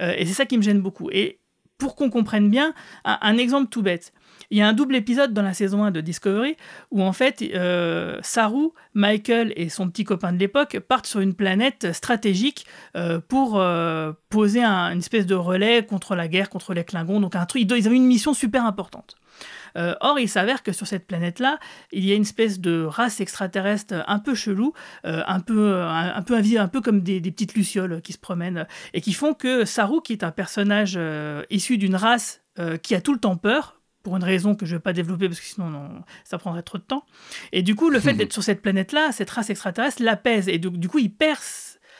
Euh, et c'est ça qui me gêne beaucoup. Et pour qu'on comprenne bien, un, exemple tout bête. Il y a un double épisode dans la saison 1 de Discovery où en fait euh, Saru, Michael et son petit copain de l'époque partent sur une planète stratégique euh, pour poser une espèce de relais contre la guerre, contre les Klingons. Donc un truc, ils avaient une mission super importante. Euh, or, il s'avère que sur cette planète-là, il y a une espèce de race extraterrestre un peu chelou, euh, un peu un, peu un peu comme des, petites lucioles qui se promènent et qui font que Saru, qui est un personnage euh, issu d'une race qui a tout le temps peur, pour une raison que je ne vais pas développer parce que sinon ça prendrait trop de temps. Et du coup, le fait d'être sur cette planète-là, cette race extraterrestre l'apaise et du, coup, il perd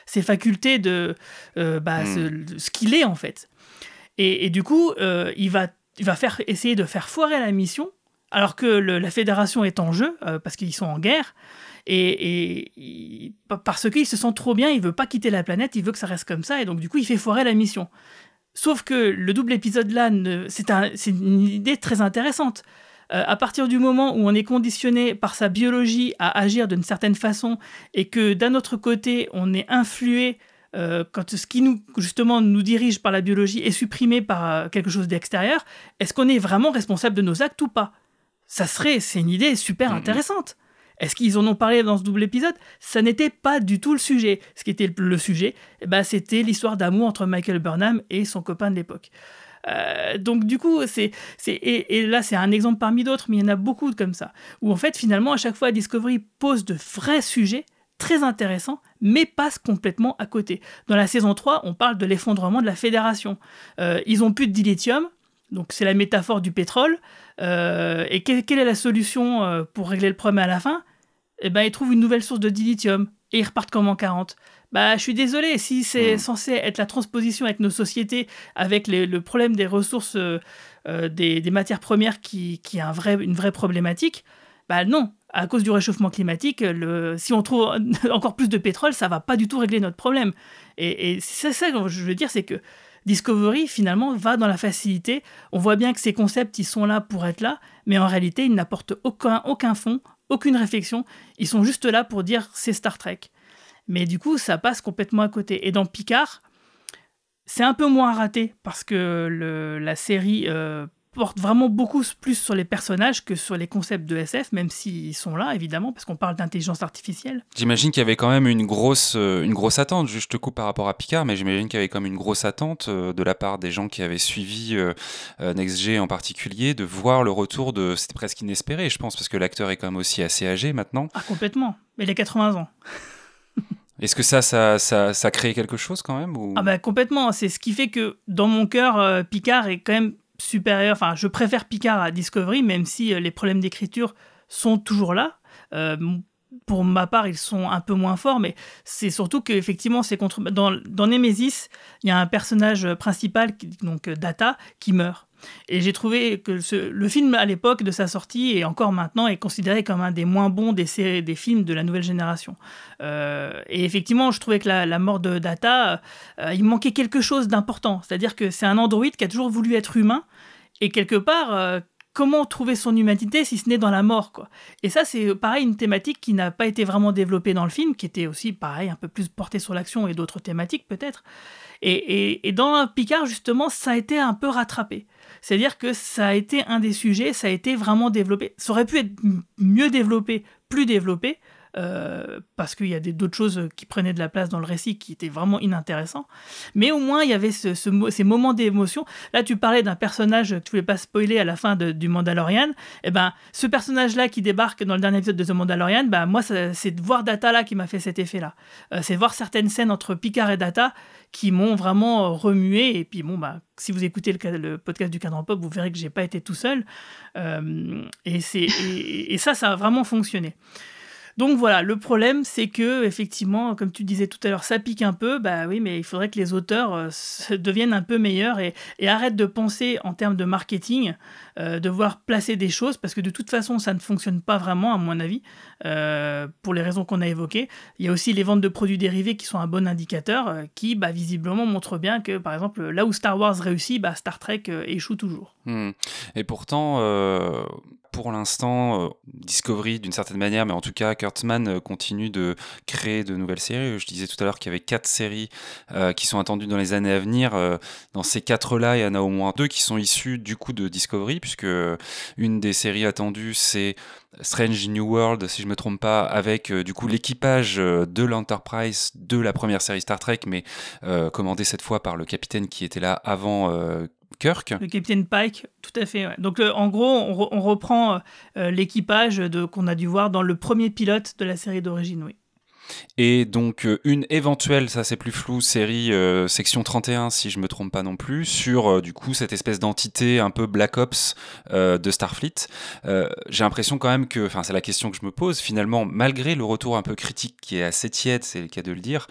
ses facultés de bah, hmm. ce, qu'il est en fait. Et, et du coup, il va il va faire, essayer de faire foirer la mission, alors que la fédération est en jeu, euh, parce qu'ils sont en guerre, et, parce qu'il se sent trop bien, il veut pas quitter la planète, il veut que ça reste comme ça, et donc du coup il fait foirer la mission. Sauf que le double épisode là, c'est une idée très intéressante. Euh, à partir du moment où on est conditionné par sa biologie à agir d'une certaine façon et que d'un autre côté on est influé euh, quand ce qui nous justement nous dirige par la biologie est supprimé par euh, quelque chose d'extérieur, est-ce qu'on est vraiment responsable de nos actes ou pas? Ça serait, c'est une idée super mm-hmm. intéressante. Est-ce qu'ils en ont parlé dans ce double épisode? Ça n'était pas du tout le sujet. Ce qui était le sujet, ben, c'était l'histoire d'amour entre Michael Burnham et son copain de l'époque. Euh, donc du coup, c'est, et, là c'est un exemple parmi d'autres, mais il y en a beaucoup comme ça, où en fait finalement à chaque fois Discovery pose de vrais sujets très intéressant, mais passe complètement à côté. Dans la saison 3, on parle de l'effondrement de la fédération. Euh, ils ont plus de dilithium, donc c'est la métaphore du pétrole. Euh, et quelle, est la solution pour régler le problème à la fin? Eh ben, ils trouvent une nouvelle source de dilithium et ils repartent comme en 40. Bah, je suis désolé, si c'est hmm. censé être la transposition avec nos sociétés, avec le problème des ressources, des, matières premières qui, qui est un vrai, une vraie problématique, bah non, à cause du réchauffement climatique, le, si on trouve encore plus de pétrole, ça va pas du tout régler notre problème. Et, c'est ça que je veux dire, c'est que Discovery, finalement, va dans la facilité. On voit bien que ces concepts, ils sont là pour être là, mais en réalité, ils n'apportent aucun, aucun fond, aucune réflexion. Ils sont juste là pour dire c'est Star Trek. Mais du coup, ça passe complètement à côté. Et dans Picard, c'est un peu moins raté parce que la série euh, porte vraiment beaucoup plus sur les personnages que sur les concepts de SF, même s'ils sont là, évidemment, parce qu'on parle d'intelligence artificielle. J'imagine qu'il y avait quand même une grosse, euh, une grosse attente, juste te coupe par rapport à Picard, mais j'imagine qu'il y avait quand même une grosse attente euh, de la part des gens qui avaient suivi euh, NextG en particulier, de voir le retour de... C'était presque inespéré, je pense, parce que l'acteur est quand même aussi assez âgé maintenant. Ah, complètement. Mais il a 80 ans. Est-ce que ça ça, ça, ça crée quelque chose quand même ou... Ah bah complètement, c'est ce qui fait que dans mon cœur, Picard est quand même supérieur, enfin je préfère Picard à Discovery, même si euh, les problèmes d'écriture sont toujours là. Euh, pour ma part, ils sont un peu moins forts, mais c'est surtout qu'effectivement, c'est contre... dans, dans Nemesis, il y a un personnage principal, donc Data, qui meurt. Et j'ai trouvé que le film à l'époque de sa sortie et encore maintenant est considéré comme un des moins bons des, séries, des films de la nouvelle génération. Euh, et effectivement, je trouvais que la, mort de Data, euh, il manquait quelque chose d'important. C'est-à-dire que c'est un androïde qui a toujours voulu être humain Et quelque part, comment trouver son humanité si ce n'est dans la mort quoi Et ça, c'est pareil une thématique qui n'a pas été vraiment développée dans le film, qui était aussi pareil un peu plus portée sur l'action et d'autres thématiques peut-être. Et, dans Picard, justement, ça a été un peu rattrapé. C'est-à-dire que ça a été un des sujets, ça a été vraiment développé. Ça aurait pu être mieux développé, plus développé, euh, parce qu'il y a d'autres choses qui prenaient de la place dans le récit qui étaient vraiment inintéressants. Mais au moins, il y avait ce, ces moments d'émotion. Là, tu parlais d'un personnage que tu voulais pas spoiler à la fin du Mandalorian. Et eh ben, ce personnage-là qui débarque dans le dernier épisode de The Mandalorian, ben, moi, c'est de voir Data là qui m'a fait cet effet-là. Euh, c'est voir certaines scènes entre Picard et Data qui m'ont vraiment remué. Et puis, bon, bah, si vous écoutez le, podcast du cadran pop, vous verrez que j'ai pas été tout seul. Euh, et, et ça, ça a vraiment fonctionné. Donc voilà, le problème, c'est que effectivement, comme tu disais tout à l'heure, ça pique un peu. Bah oui, mais il faudrait que les auteurs euh, deviennent un peu meilleurs et, arrêtent de penser en termes de marketing, euh, de voir placer des choses, parce que de toute façon, ça ne fonctionne pas vraiment, à mon avis, euh, pour les raisons qu'on a évoquées. Il y a aussi les ventes de produits dérivés qui sont un bon indicateur, qui bah, visiblement montrent bien que, par exemple, là où Star Wars réussit, bah, Star Trek échoue toujours. Hmm. Et pourtant, pour l'instant, euh, Discovery d'une certaine manière, mais en tout cas, Kurtzman euh, continue de créer de nouvelles séries. Je disais tout à l'heure qu'il y avait quatre séries euh, qui sont attendues dans les années à venir. dans ces quatre-là, il y en a au moins deux qui sont issues du coup de Discovery, puisque une des séries attendues, c'est Strange New World, si je me trompe pas, avec du coup l'équipage de l'Enterprise de la première série Star Trek, mais commandé cette fois par le capitaine qui était là avant Kirk. Le capitaine Pike, tout à fait. Donc euh, en gros, on, reprend euh, l'équipage qu'on a dû voir dans le premier pilote de la série d'origine, oui. Et donc euh, une éventuelle, ça c'est plus flou, série euh, section 31 si je me trompe pas non plus, sur euh, du coup cette espèce d'entité un peu Black Ops de Starfleet. J'ai l'impression quand même que, enfin c'est la question que je me pose, finalement malgré le retour un peu critique qui est assez tiède, c'est le cas de le dire,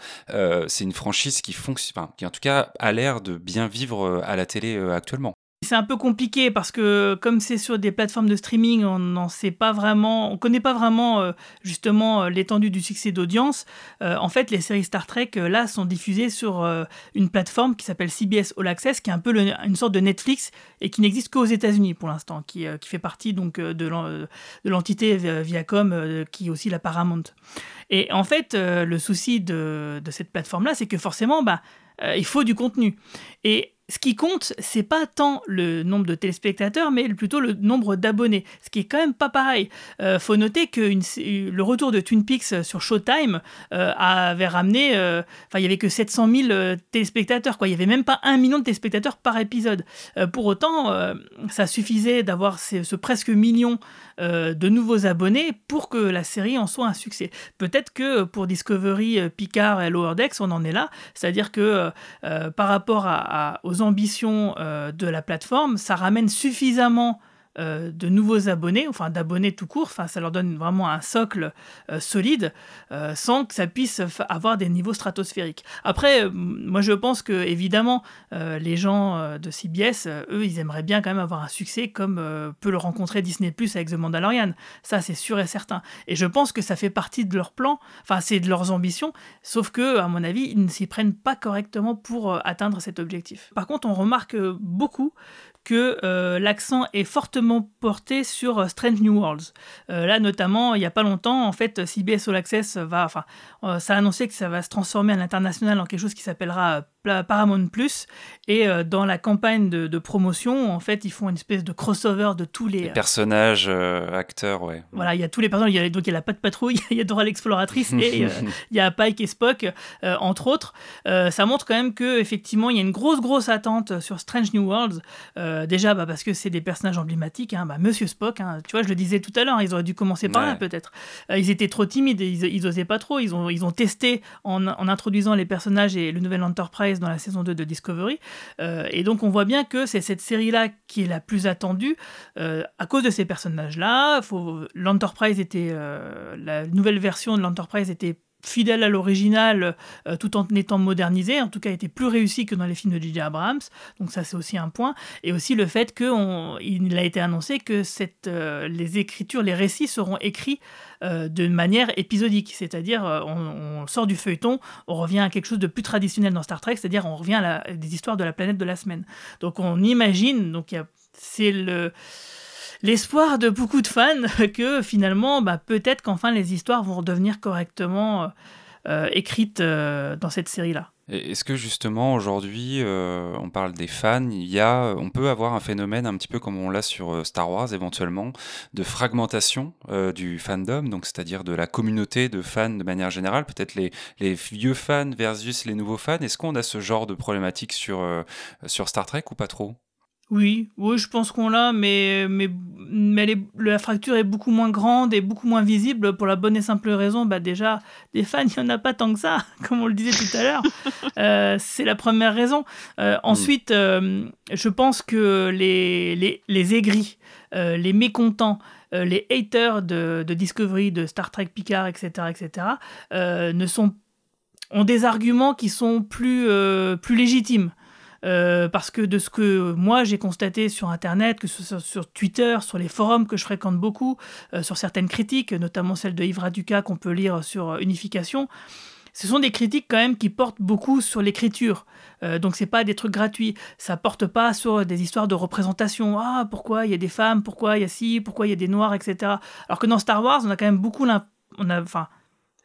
c'est une franchise qui fonctionne, qui en tout cas a l'air de bien vivre à la télé actuellement. C'est un peu compliqué parce que comme c'est sur des plateformes de streaming, on n'en sait pas vraiment, on connaît pas vraiment euh, justement euh, l'étendue du succès d'audience. Euh, en fait, les séries Star Trek là sont diffusées sur une plateforme qui s'appelle CBS All Access, qui est un peu une sorte de Netflix et qui n'existe qu'aux États-Unis pour l'instant, qui, fait partie donc de l'entité Viacom qui est aussi la Paramount. Et en fait, le souci de, de cette plateforme là, c'est que forcément, bah, il faut du contenu. Et ce qui compte, c'est pas tant le nombre de téléspectateurs, mais plutôt le nombre d'abonnés, ce qui est quand même pas pareil. Euh, faut noter que le retour de Twin Peaks sur Showtime euh, avait ramené, euh, enfin il y avait que 700 000 téléspectateurs, quoi. Il y avait même pas un million de téléspectateurs par épisode. pour autant, ça suffisait d'avoir ce, presque million de nouveaux abonnés pour que la série en soit un succès. Peut-être que pour Discovery, Picard et Lower Decks, on en est là, c'est-à-dire que par rapport à, aux ambitions euh, de la plateforme, ça ramène suffisamment euh, de nouveaux abonnés, enfin d'abonnés tout court, enfin ça leur donne vraiment un socle euh, solide, sans que ça puisse avoir des niveaux stratosphériques. Après, moi je pense que évidemment les gens de CBS, eux, ils aimeraient bien quand même avoir un succès comme peut le rencontrer Disney Plus avec The Mandalorian. Ça c'est sûr et certain. Et je pense que ça fait partie de leur plan, enfin c'est de leurs ambitions, sauf que à mon avis ils ne s'y prennent pas correctement pour atteindre cet objectif. Par contre, on remarque beaucoup que euh, l'accent est fortement porté sur euh, Strange New Worlds. Euh, là, notamment, il n'y a pas longtemps, en fait, CBS All Access va, enfin, ça a annoncé que ça va se transformer à l'international en quelque chose qui s'appellera Paramount Plus. Et euh, dans la campagne de, promotion, en fait, ils font une espèce de crossover de tous les, les personnages, euh, acteurs, ouais. Voilà, il y a tous les personnages. Il y a, donc il y a la Patte Patrouille, il y a Dora l'exploratrice et euh, il y a Pike et Spock, entre autres. ça montre quand même que effectivement, il y a une grosse grosse attente sur Strange New Worlds. déjà, bah, parce que c'est des personnages emblématiques. Hein, bah, Monsieur Spock, hein, tu vois, je le disais tout à l'heure, ils auraient dû commencer par là peut-être. ils étaient trop timides, ils, ils osaient pas trop. Ils ont ils ont testé en, en introduisant les personnages et le nouvel Enterprise dans la saison 2 de Discovery. Euh, et donc on voit bien que c'est cette série-là qui est la plus attendue euh, à cause de ces personnages-là. L'Enterprise était, euh, la nouvelle version de l'Enterprise était fidèle à l'original tout en étant modernisé, en tout cas était plus réussi que dans les films de J.J. Abrams, donc ça c'est aussi un point, et aussi le fait qu'il a été annoncé que cette, les écritures, les récits seront écrits euh, de manière épisodique, c'est-à-dire euh, on, sort du feuilleton, on revient à quelque chose de plus traditionnel dans Star Trek, c'est-à-dire on revient à des histoires de la planète de la semaine. Donc on imagine, donc c'est le l'espoir de beaucoup de fans que finalement, bah, peut-être qu'enfin les histoires vont redevenir correctement écrites dans cette série-là. Est-ce que justement aujourd'hui, euh, on parle des fans, il y a, on peut avoir un phénomène un petit peu comme on l'a sur euh, Star Wars éventuellement, de fragmentation euh, du fandom, donc c'est-à-dire de la communauté de fans de manière générale, peut-être les, les, vieux fans versus les nouveaux fans. Est-ce qu'on a ce genre de problématique sur, sur Star Trek ou pas trop? Oui, oui, je pense qu'on l'a, mais, mais, mais la fracture est beaucoup moins grande et beaucoup moins visible pour la bonne et simple raison. Bah déjà, des fans, il n'y en a pas tant que ça, comme on le disait tout à l'heure. Euh, c'est la première raison. Euh, ensuite, euh, je pense que les, les, les aigris, les mécontents, les haters de, de, Discovery, de Star Trek Picard, etc., etc., ne sont, ont des arguments qui sont plus, plus légitimes. Euh, parce que de ce que moi j'ai constaté sur Internet, que ce soit sur Twitter, sur les forums que je fréquente beaucoup, euh, sur certaines critiques, notamment celle de Yves Raduca qu'on peut lire sur euh, Unification, ce sont des critiques quand même qui portent beaucoup sur l'écriture. donc c'est pas des trucs gratuits. Ça porte pas sur des histoires de représentation. Ah pourquoi il y a des femmes, pourquoi il y a ci, pourquoi il y a des noirs, etc. Alors que dans Star Wars, on a quand même beaucoup on a, enfin,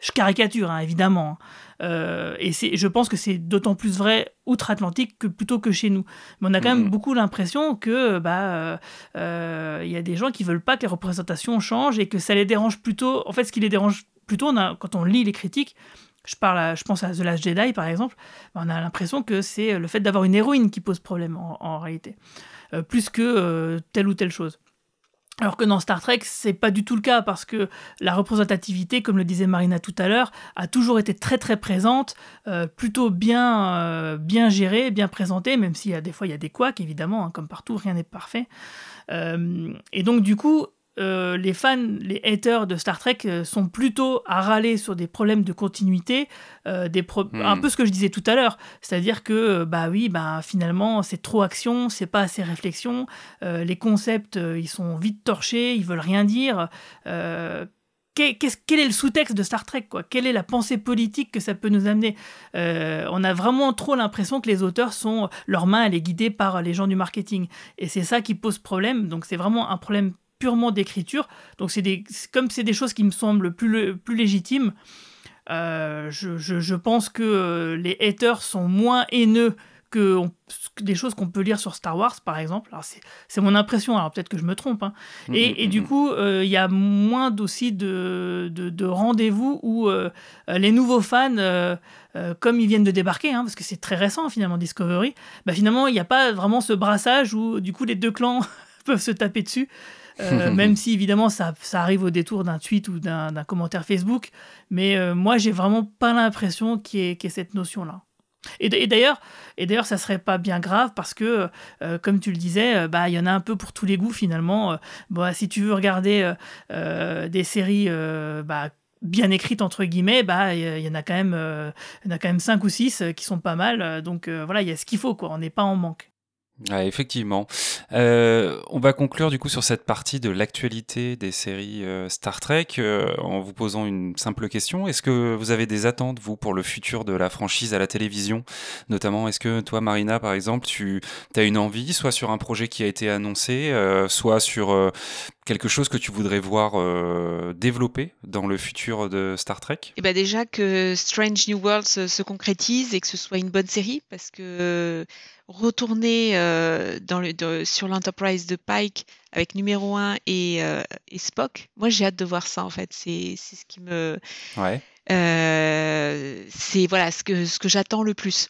je caricature, hein, évidemment. Hein. Euh, et je pense que c'est d'autant plus vrai outre-Atlantique que plutôt que chez nous. Mais on a quand même mhm. beaucoup l'impression que bah euh, euh, il y a des gens qui veulent pas que les représentations changent et que ça les dérange plutôt. En fait, ce qui les dérange plutôt, on a, quand on lit les critiques, je, parle je pense à The Last Jedi par exemple, on a l'impression que c'est le fait d'avoir une héroïne qui pose problème en, en réalité, plus que telle ou telle chose. Alors que dans Star Trek, c'est pas du tout le cas parce que la représentativité, comme le disait Marina tout à l'heure, a toujours été très très présente, euh, plutôt bien euh, bien gérée, bien présentée, même s'il y a des fois il y a des couacs évidemment, hein, comme partout, rien n'est parfait. Euh, et donc du coup, euh, les fans, les haters de Star Trek euh, sont plutôt à râler sur des problèmes de continuité, euh, des un hmm. peu ce que je disais tout à l'heure, c'est-à-dire que bah oui, bah finalement c'est trop action, c'est pas assez réflexion, les concepts ils sont vite torchés, ils veulent rien dire. Quel, quel est le sous-texte de Star Trek quoi? Quelle est la pensée politique que ça peut nous amener? On a vraiment trop l'impression que les auteurs sont leur main elle est guidée par les gens du marketing et c'est ça qui pose problème. Donc c'est vraiment un problème purement d'écriture. Donc c'est des, comme c'est des choses qui me semblent plus, plus légitimes, euh, je, je, pense que euh, les haters sont moins haineux que, des choses qu'on peut lire sur Star Wars, par exemple. Alors c'est mon impression, alors peut-être que je me trompe. Hein. Et, et, du coup, euh, il y a moins aussi de, de, de rendez-vous où les nouveaux fans, comme ils viennent de débarquer, hein, parce que c'est très récent finalement Discovery, bah, finalement il n'y a pas vraiment ce brassage où du coup les deux clans peuvent se taper dessus. Euh, même si évidemment ça, ça, arrive au détour d'un tweet ou d'un commentaire Facebook. Mais euh, moi, j'ai vraiment pas l'impression qu'il y, ait cette notion-là. Et, d'ailleurs, et d'ailleurs, ça serait pas bien grave parce que, euh, comme tu le disais, bah il y en a un peu pour tous les goûts finalement. Bon, si tu veux regarder des séries bah, bien écrites entre guillemets, bah il y, en a quand même, il y en a quand même cinq ou six qui sont pas mal. Donc voilà, il y a ce qu'il faut quoi. On n'est pas en manque effectivement. Euh, on va conclure du coup sur cette partie de l'actualité des séries euh, Star Trek euh, en vous posant une simple question. Est-ce que vous avez des attentes, vous, pour le futur de la franchise à la télévision? Notamment, est-ce que toi, Marina, par exemple, tu as une envie, soit sur un projet qui a été annoncé, soit sur quelque chose que tu voudrais voir développer dans le futur de Star Trek? Eh ben déjà que Strange New Worlds se concrétise et que ce soit une bonne série, parce que retourner euh, dans le, sur l'Enterprise de Pike avec numéro 1 et, euh, et Spock, moi j'ai hâte de voir ça en fait. C'est ce qui me. Ouais. Euh, c'est voilà ce que, ce que j'attends le plus.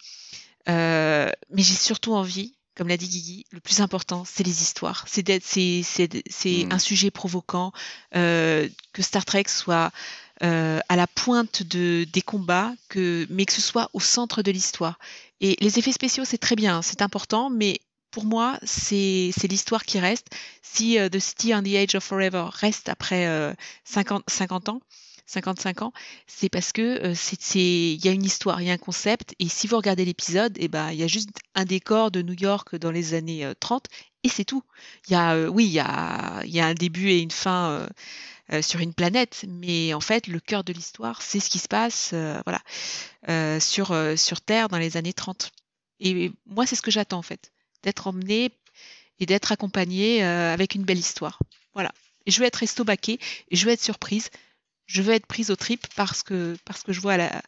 mais j'ai surtout envie, comme l'a dit Guigui, le plus important, c'est les histoires. C'est c'est mm. un sujet provoquant, que Star Trek soit à la pointe de, des combats, que, mais que ce soit au centre de l'histoire. Et les effets spéciaux, c'est très bien, c'est important, mais pour moi, c'est l'histoire qui reste. Si euh, The City on the Age of Forever reste après 50, euh, 50 ans, 55 ans, c'est parce que euh, il y a une histoire, il y a un concept, et si vous regardez l'épisode, eh ben il y a juste un décor de New York dans les années 30 et c'est tout. Il y a oui, il y a y a un début et une fin euh, sur une planète, mais en fait, le cœur de l'histoire, c'est ce qui se passe euh, voilà, euh, sur, sur Terre dans les années 30. Et moi, c'est ce que j'attends, en fait, d'être emmené et d'être accompagnée avec une belle histoire. Voilà. Et je veux être estomaquée et je veux être surprise. Je veux être prise au trip parce que, parce que je vois la.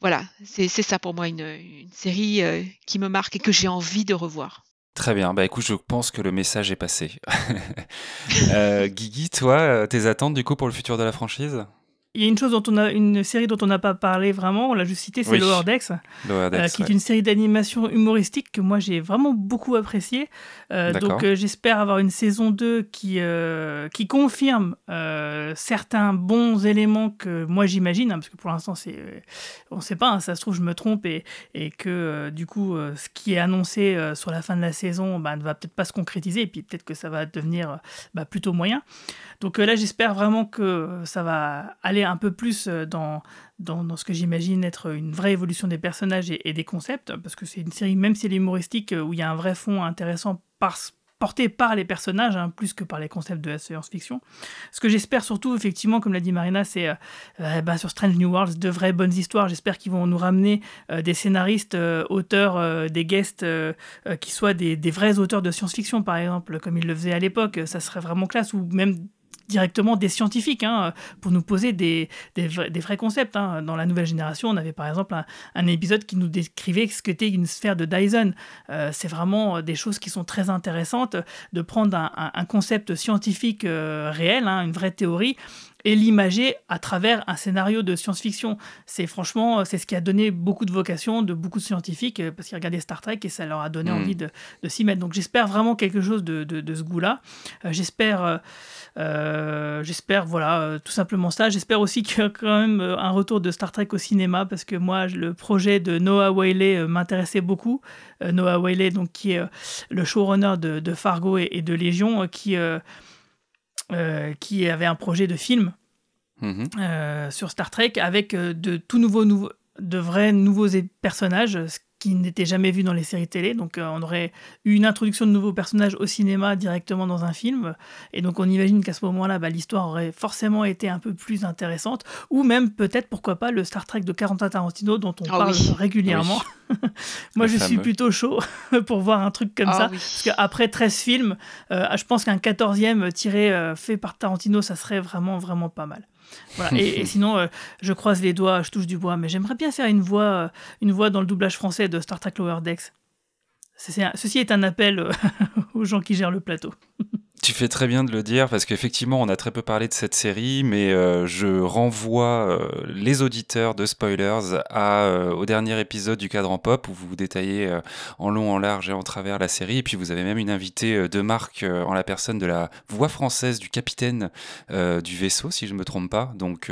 Voilà, c'est ça pour moi une série qui me marque et que j'ai envie de revoir. Très bien, bah écoute, je pense que le message est passé. euh, Guigui, toi, tes attentes du coup pour le futur de la franchise? Il y a une chose dont on a une série dont on n'a pas parlé vraiment, on l'a juste cité, c'est Lower Decks, euh, qui est une série d'animation humoristique que moi j'ai vraiment beaucoup appréciée. Euh, donc euh, j'espère avoir une saison 2 qui, qui confirme certains bons éléments que moi j'imagine, hein, parce que pour l'instant c'est on ne sait pas, hein, ça se trouve je me trompe et, et que du coup ce qui est annoncé sur la fin de la saison bah, ne va peut-être pas se concrétiser et puis peut-être que ça va devenir bah, plutôt moyen. Donc là j'espère vraiment que ça va aller un peu plus euh, dans, dans, ce que j'imagine être une vraie évolution des personnages et, des concepts, parce que c'est une série, même si elle est humoristique, euh, où il y a un vrai fond intéressant porté par les personnages, hein, plus que par les concepts de la science-fiction. Ce que j'espère surtout, effectivement, comme l'a dit Marina, c'est euh, bah, sur Strange New Worlds, de vraies bonnes histoires. J'espère qu'ils vont nous ramener des scénaristes, auteurs, des guests, qui soient des, des, vrais auteurs de science-fiction, par exemple, comme ils le faisaient à l'époque. Ça serait vraiment classe, ou même directement des scientifiques hein, pour nous poser des, des, vrais, concepts. Hein. Dans la nouvelle génération, on avait par exemple un, épisode qui nous décrivait ce qu'était une sphère de Dyson. Euh, c'est vraiment des choses qui sont très intéressantes de prendre un, concept scientifique euh, réel, hein, une vraie théorie, et l'imager à travers un scénario de science-fiction. C'est franchement, c'est ce qui a donné beaucoup de vocation de beaucoup de scientifiques euh, parce qu'ils regardaient Star Trek et ça leur a donné hmm. envie de, de s'y mettre. Donc j'espère vraiment quelque chose de, de, ce goût-là. Euh, j'espère, euh, j'espère, voilà, tout simplement ça. J'espère aussi qu'il y a quand même un retour de Star Trek au cinéma parce que moi, le projet de Noah Whaley m'intéressait beaucoup. Noah Whaley, donc qui est le showrunner de, de Fargo et, et, de Légion, qui euh, qui avait un projet de film mhm. euh, sur Star Trek avec euh, de tout nouveaux, de vrais nouveaux personnages, qui n'était jamais vu dans les séries télé. Donc euh, on aurait eu une introduction de nouveaux personnages au cinéma directement dans un film. Et donc on imagine qu'à ce moment-là, bah, l'histoire aurait forcément été un peu plus intéressante. Ou même peut-être, pourquoi pas, le Star Trek de Quentin Tarantino dont on ah parle régulièrement. Moi je suis plutôt chaud pour voir un truc comme ah ça. Parce qu'après 13 films, euh, je pense qu'un 14e tiré euh, fait par Tarantino, ça serait vraiment, vraiment pas mal. Et, sinon, euh, je croise les doigts, je touche du bois, mais j'aimerais bien faire une voix, euh, une voix dans le doublage français de Star Trek Lower Decks. ceci est un appel euh, aux gens qui gèrent le plateau. Tu fais très bien de le dire parce qu'effectivement, on a très peu parlé de cette série, mais euh, je renvoie euh, les auditeurs de Spoilers à, euh, au dernier épisode du Cadran Pop où vous détaillez en long, en large et en travers la série. Et puis vous avez même une invitée de marque en la personne de la voix française du capitaine du vaisseau, si je ne me trompe pas. Donc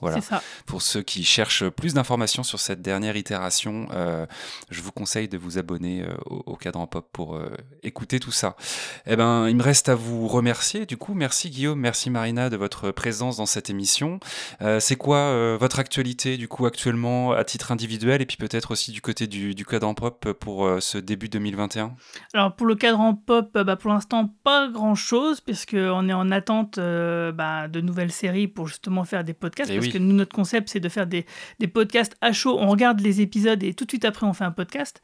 voilà, pour ceux qui cherchent plus d'informations sur cette dernière itération, je vous conseille de vous abonner au, au Cadran Pop pour écouter tout ça. Eh ben, il me reste à vous vous remercier. Du coup, merci Guillaume, merci Marina de votre présence dans cette émission. Euh, c'est quoi euh, votre actualité du coup actuellement à titre individuel et puis peut-être aussi du côté du, du cadran pop pour euh, ce début 2021 Alors pour le cadran pop, bah, pour l'instant pas grand-chose puisqu'on est en attente bah, de nouvelles séries pour justement faire des podcasts. Eh parce que nous, notre concept, c'est de faire des, des, podcasts à chaud. On regarde les épisodes et tout de suite après, on fait un podcast.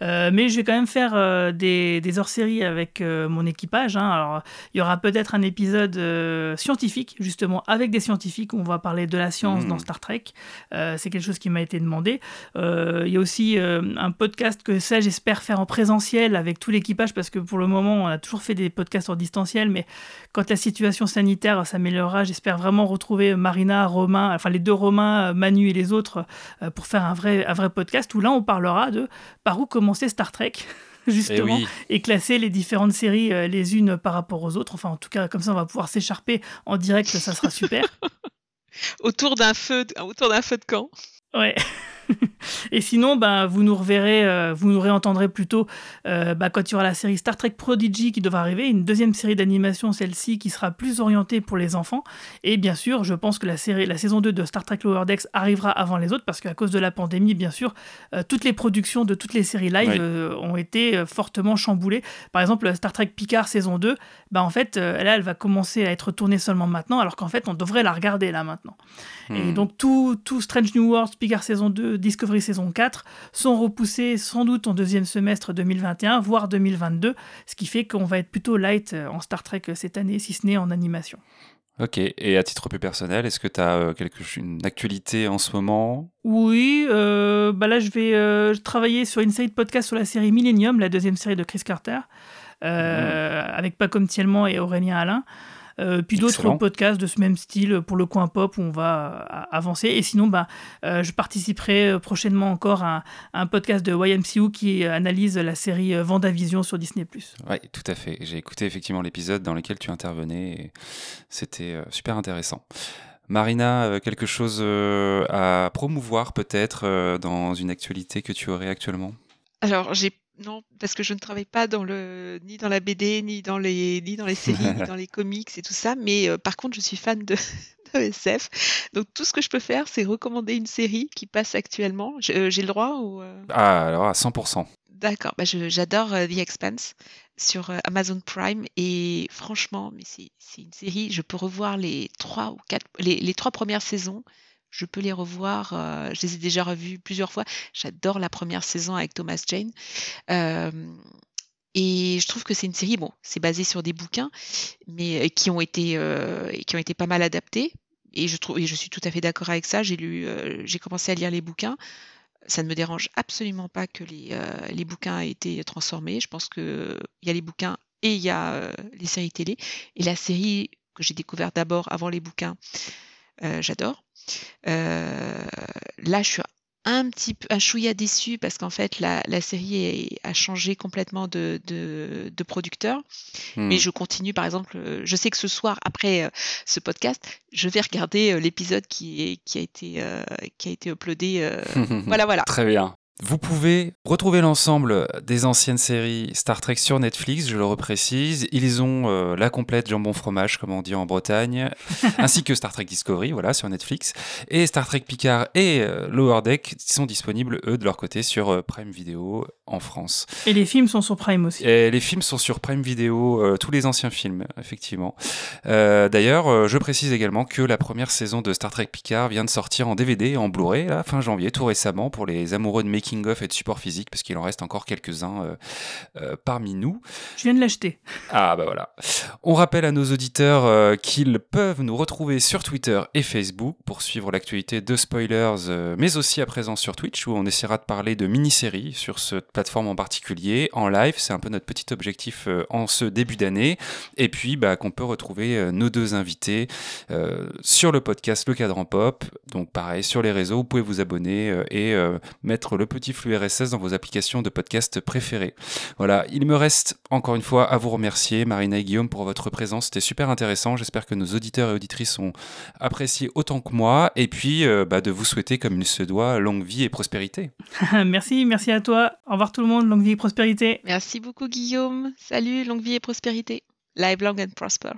mais je vais quand même faire des, des hors-séries avec mon équipage. Hein. Alors il y aura peut-être un épisode euh, scientifique, justement, avec des scientifiques, où on va parler de la science hmm. dans Star Trek. Euh, c'est quelque chose qui m'a été demandé. Euh, il y a aussi un podcast que ça, j'espère faire en présentiel avec tout l'équipage, parce que pour le moment, on a toujours fait des podcasts en distanciel, mais quand la situation sanitaire s'améliorera, j'espère vraiment retrouver Marina, Romain, enfin les deux Romains, Manu et les autres, pour faire un vrai, un vrai podcast, où là, on parlera de par où commencer Star Trek. justement, eh et, classer les différentes séries euh, les unes par rapport aux autres. Enfin, en tout cas, comme ça, on va pouvoir s'écharper en direct, ça sera super. autour d'un feu, autour d'un feu de camp. Ouais. et sinon, bah, vous nous reverrez, euh, vous nous réentendrez plutôt euh, bah, quand il y aura la série Star Trek Prodigy qui devra arriver, une deuxième série d'animation, celle-ci, qui sera plus orientée pour les enfants. Et bien sûr, je pense que la, série, la saison 2 de Star Trek Lower Decks arrivera avant les autres, parce qu'à cause de la pandémie, bien sûr, euh, toutes les productions de toutes les séries live ont été fortement chamboulées. Par exemple, Star Trek Picard saison 2, bah, en fait, là, elle va commencer à être tournée seulement maintenant, alors qu'en fait, on devrait la regarder là maintenant. Et hmm. donc, tout, tout Strange New Worlds, Picard saison 2, Discovery saison 4 sont repoussés sans doute en deuxième semestre 2021, voire 2022, ce qui fait qu'on va être plutôt light en Star Trek cette année, si ce n'est en animation. Ok, et à titre plus personnel, est-ce que tu as quelque, une actualité en ce moment? Oui, bah là je vais travailler sur une série de podcasts sur la série Millennium, la deuxième série de Chris Carter, mmh. avec Pacom Thielman et Aurélien Alain. Euh, puis d'autres podcasts de ce même style pour le coin pop où on va euh, avancer. Et sinon, bah, euh, je participerai prochainement encore à, un podcast de YMCU qui analyse la série Vendavision sur Disney+. Oui, tout à fait. J'ai écouté effectivement l'épisode dans lequel tu intervenais et c'était super intéressant. Marina, quelque chose à promouvoir peut-être dans une actualité que tu aurais actuellement? Alors, j'ai non, parce que je ne travaille pas dans le ni dans la BD, ni dans les ni dans les séries, ni dans les comics et tout ça, mais euh, par contre, je suis fan de, SF. Donc tout ce que je peux faire, c'est recommander une série qui passe actuellement. Euh, j'ai le droit ou euh? Ah, alors à 100%. D'accord, bah j'adore The Expanse sur Amazon Prime et franchement, mais c'est une série, je peux revoir les trois ou quatre les, les trois premières saisons je peux les revoir. Euh, je les ai déjà revus plusieurs fois. J'adore la première saison avec Thomas Jane. et je trouve que c'est une série, bon, c'est basé sur des bouquins, mais euh, qui ont été, euh, qui ont été pas mal adaptés. Et je trouve, et je suis tout à fait d'accord avec ça. J'ai commencé à lire les bouquins. Ça ne me dérange absolument pas que les, les bouquins aient été transformés. Je pense qu'il y a les bouquins et il y a les séries télé. Et la série que j'ai découverte d'abord avant les bouquins, j'adore. Euh, là, je suis un petit peu un chouïa déçu parce qu'en fait la, série a changé complètement de, de, producteur. Mais hmm. je continue par exemple je sais que ce soir après euh, ce podcast je vais regarder euh, l'épisode qui, qui a été qui a été uploadé voilà voilà. Très bien vous pouvez retrouver l'ensemble des anciennes séries Star Trek sur Netflix, je le reprécise. Ils ont euh, la complète jambon fromage, comme on dit en Bretagne, ainsi que Star Trek Discovery, voilà, sur Netflix. Et Star Trek Picard et euh, Lower Deck sont disponibles, eux, de leur côté, sur euh, Prime Video en France. Et les films sont sur Prime aussi. Et les films sont sur Prime Video, tous les anciens films, effectivement. D'ailleurs, je précise également que la première saison de Star Trek Picard vient de sortir en DVD et en Blu-ray, fin janvier, tout récemment, pour les amoureux de making-of et de support physique, parce qu'il en reste encore quelques-uns euh, euh, parmi nous. Je viens de l'acheter. Ah bah voilà. On rappelle à nos auditeurs euh, qu'ils peuvent nous retrouver sur Twitter et Facebook pour suivre l'actualité de Spoilers, mais aussi à présent sur Twitch, où on essaiera de parler de mini-séries sur cette plateforme en particulier, en live. C'est un peu notre petit objectif en ce début d'année. Et puis bah, qu'on peut retrouver nos deux invités sur le podcast Le Cadran Pop. Donc pareil, sur les réseaux, vous pouvez vous abonner et mettre le petit flux RSS dans vos applications de podcast préférées. Voilà, il me reste encore une fois à vous remercier, Marina et Guillaume, pour votre présence. C'était super intéressant. J'espère que nos auditeurs et auditrices ont apprécié autant que moi. Et puis, euh, bah, de vous souhaiter, comme il se doit, longue vie et prospérité. merci, merci à toi. Au revoir tout le monde, longue vie et prospérité. Merci beaucoup, Guillaume. Salut, longue vie et prospérité. Live long and prosper.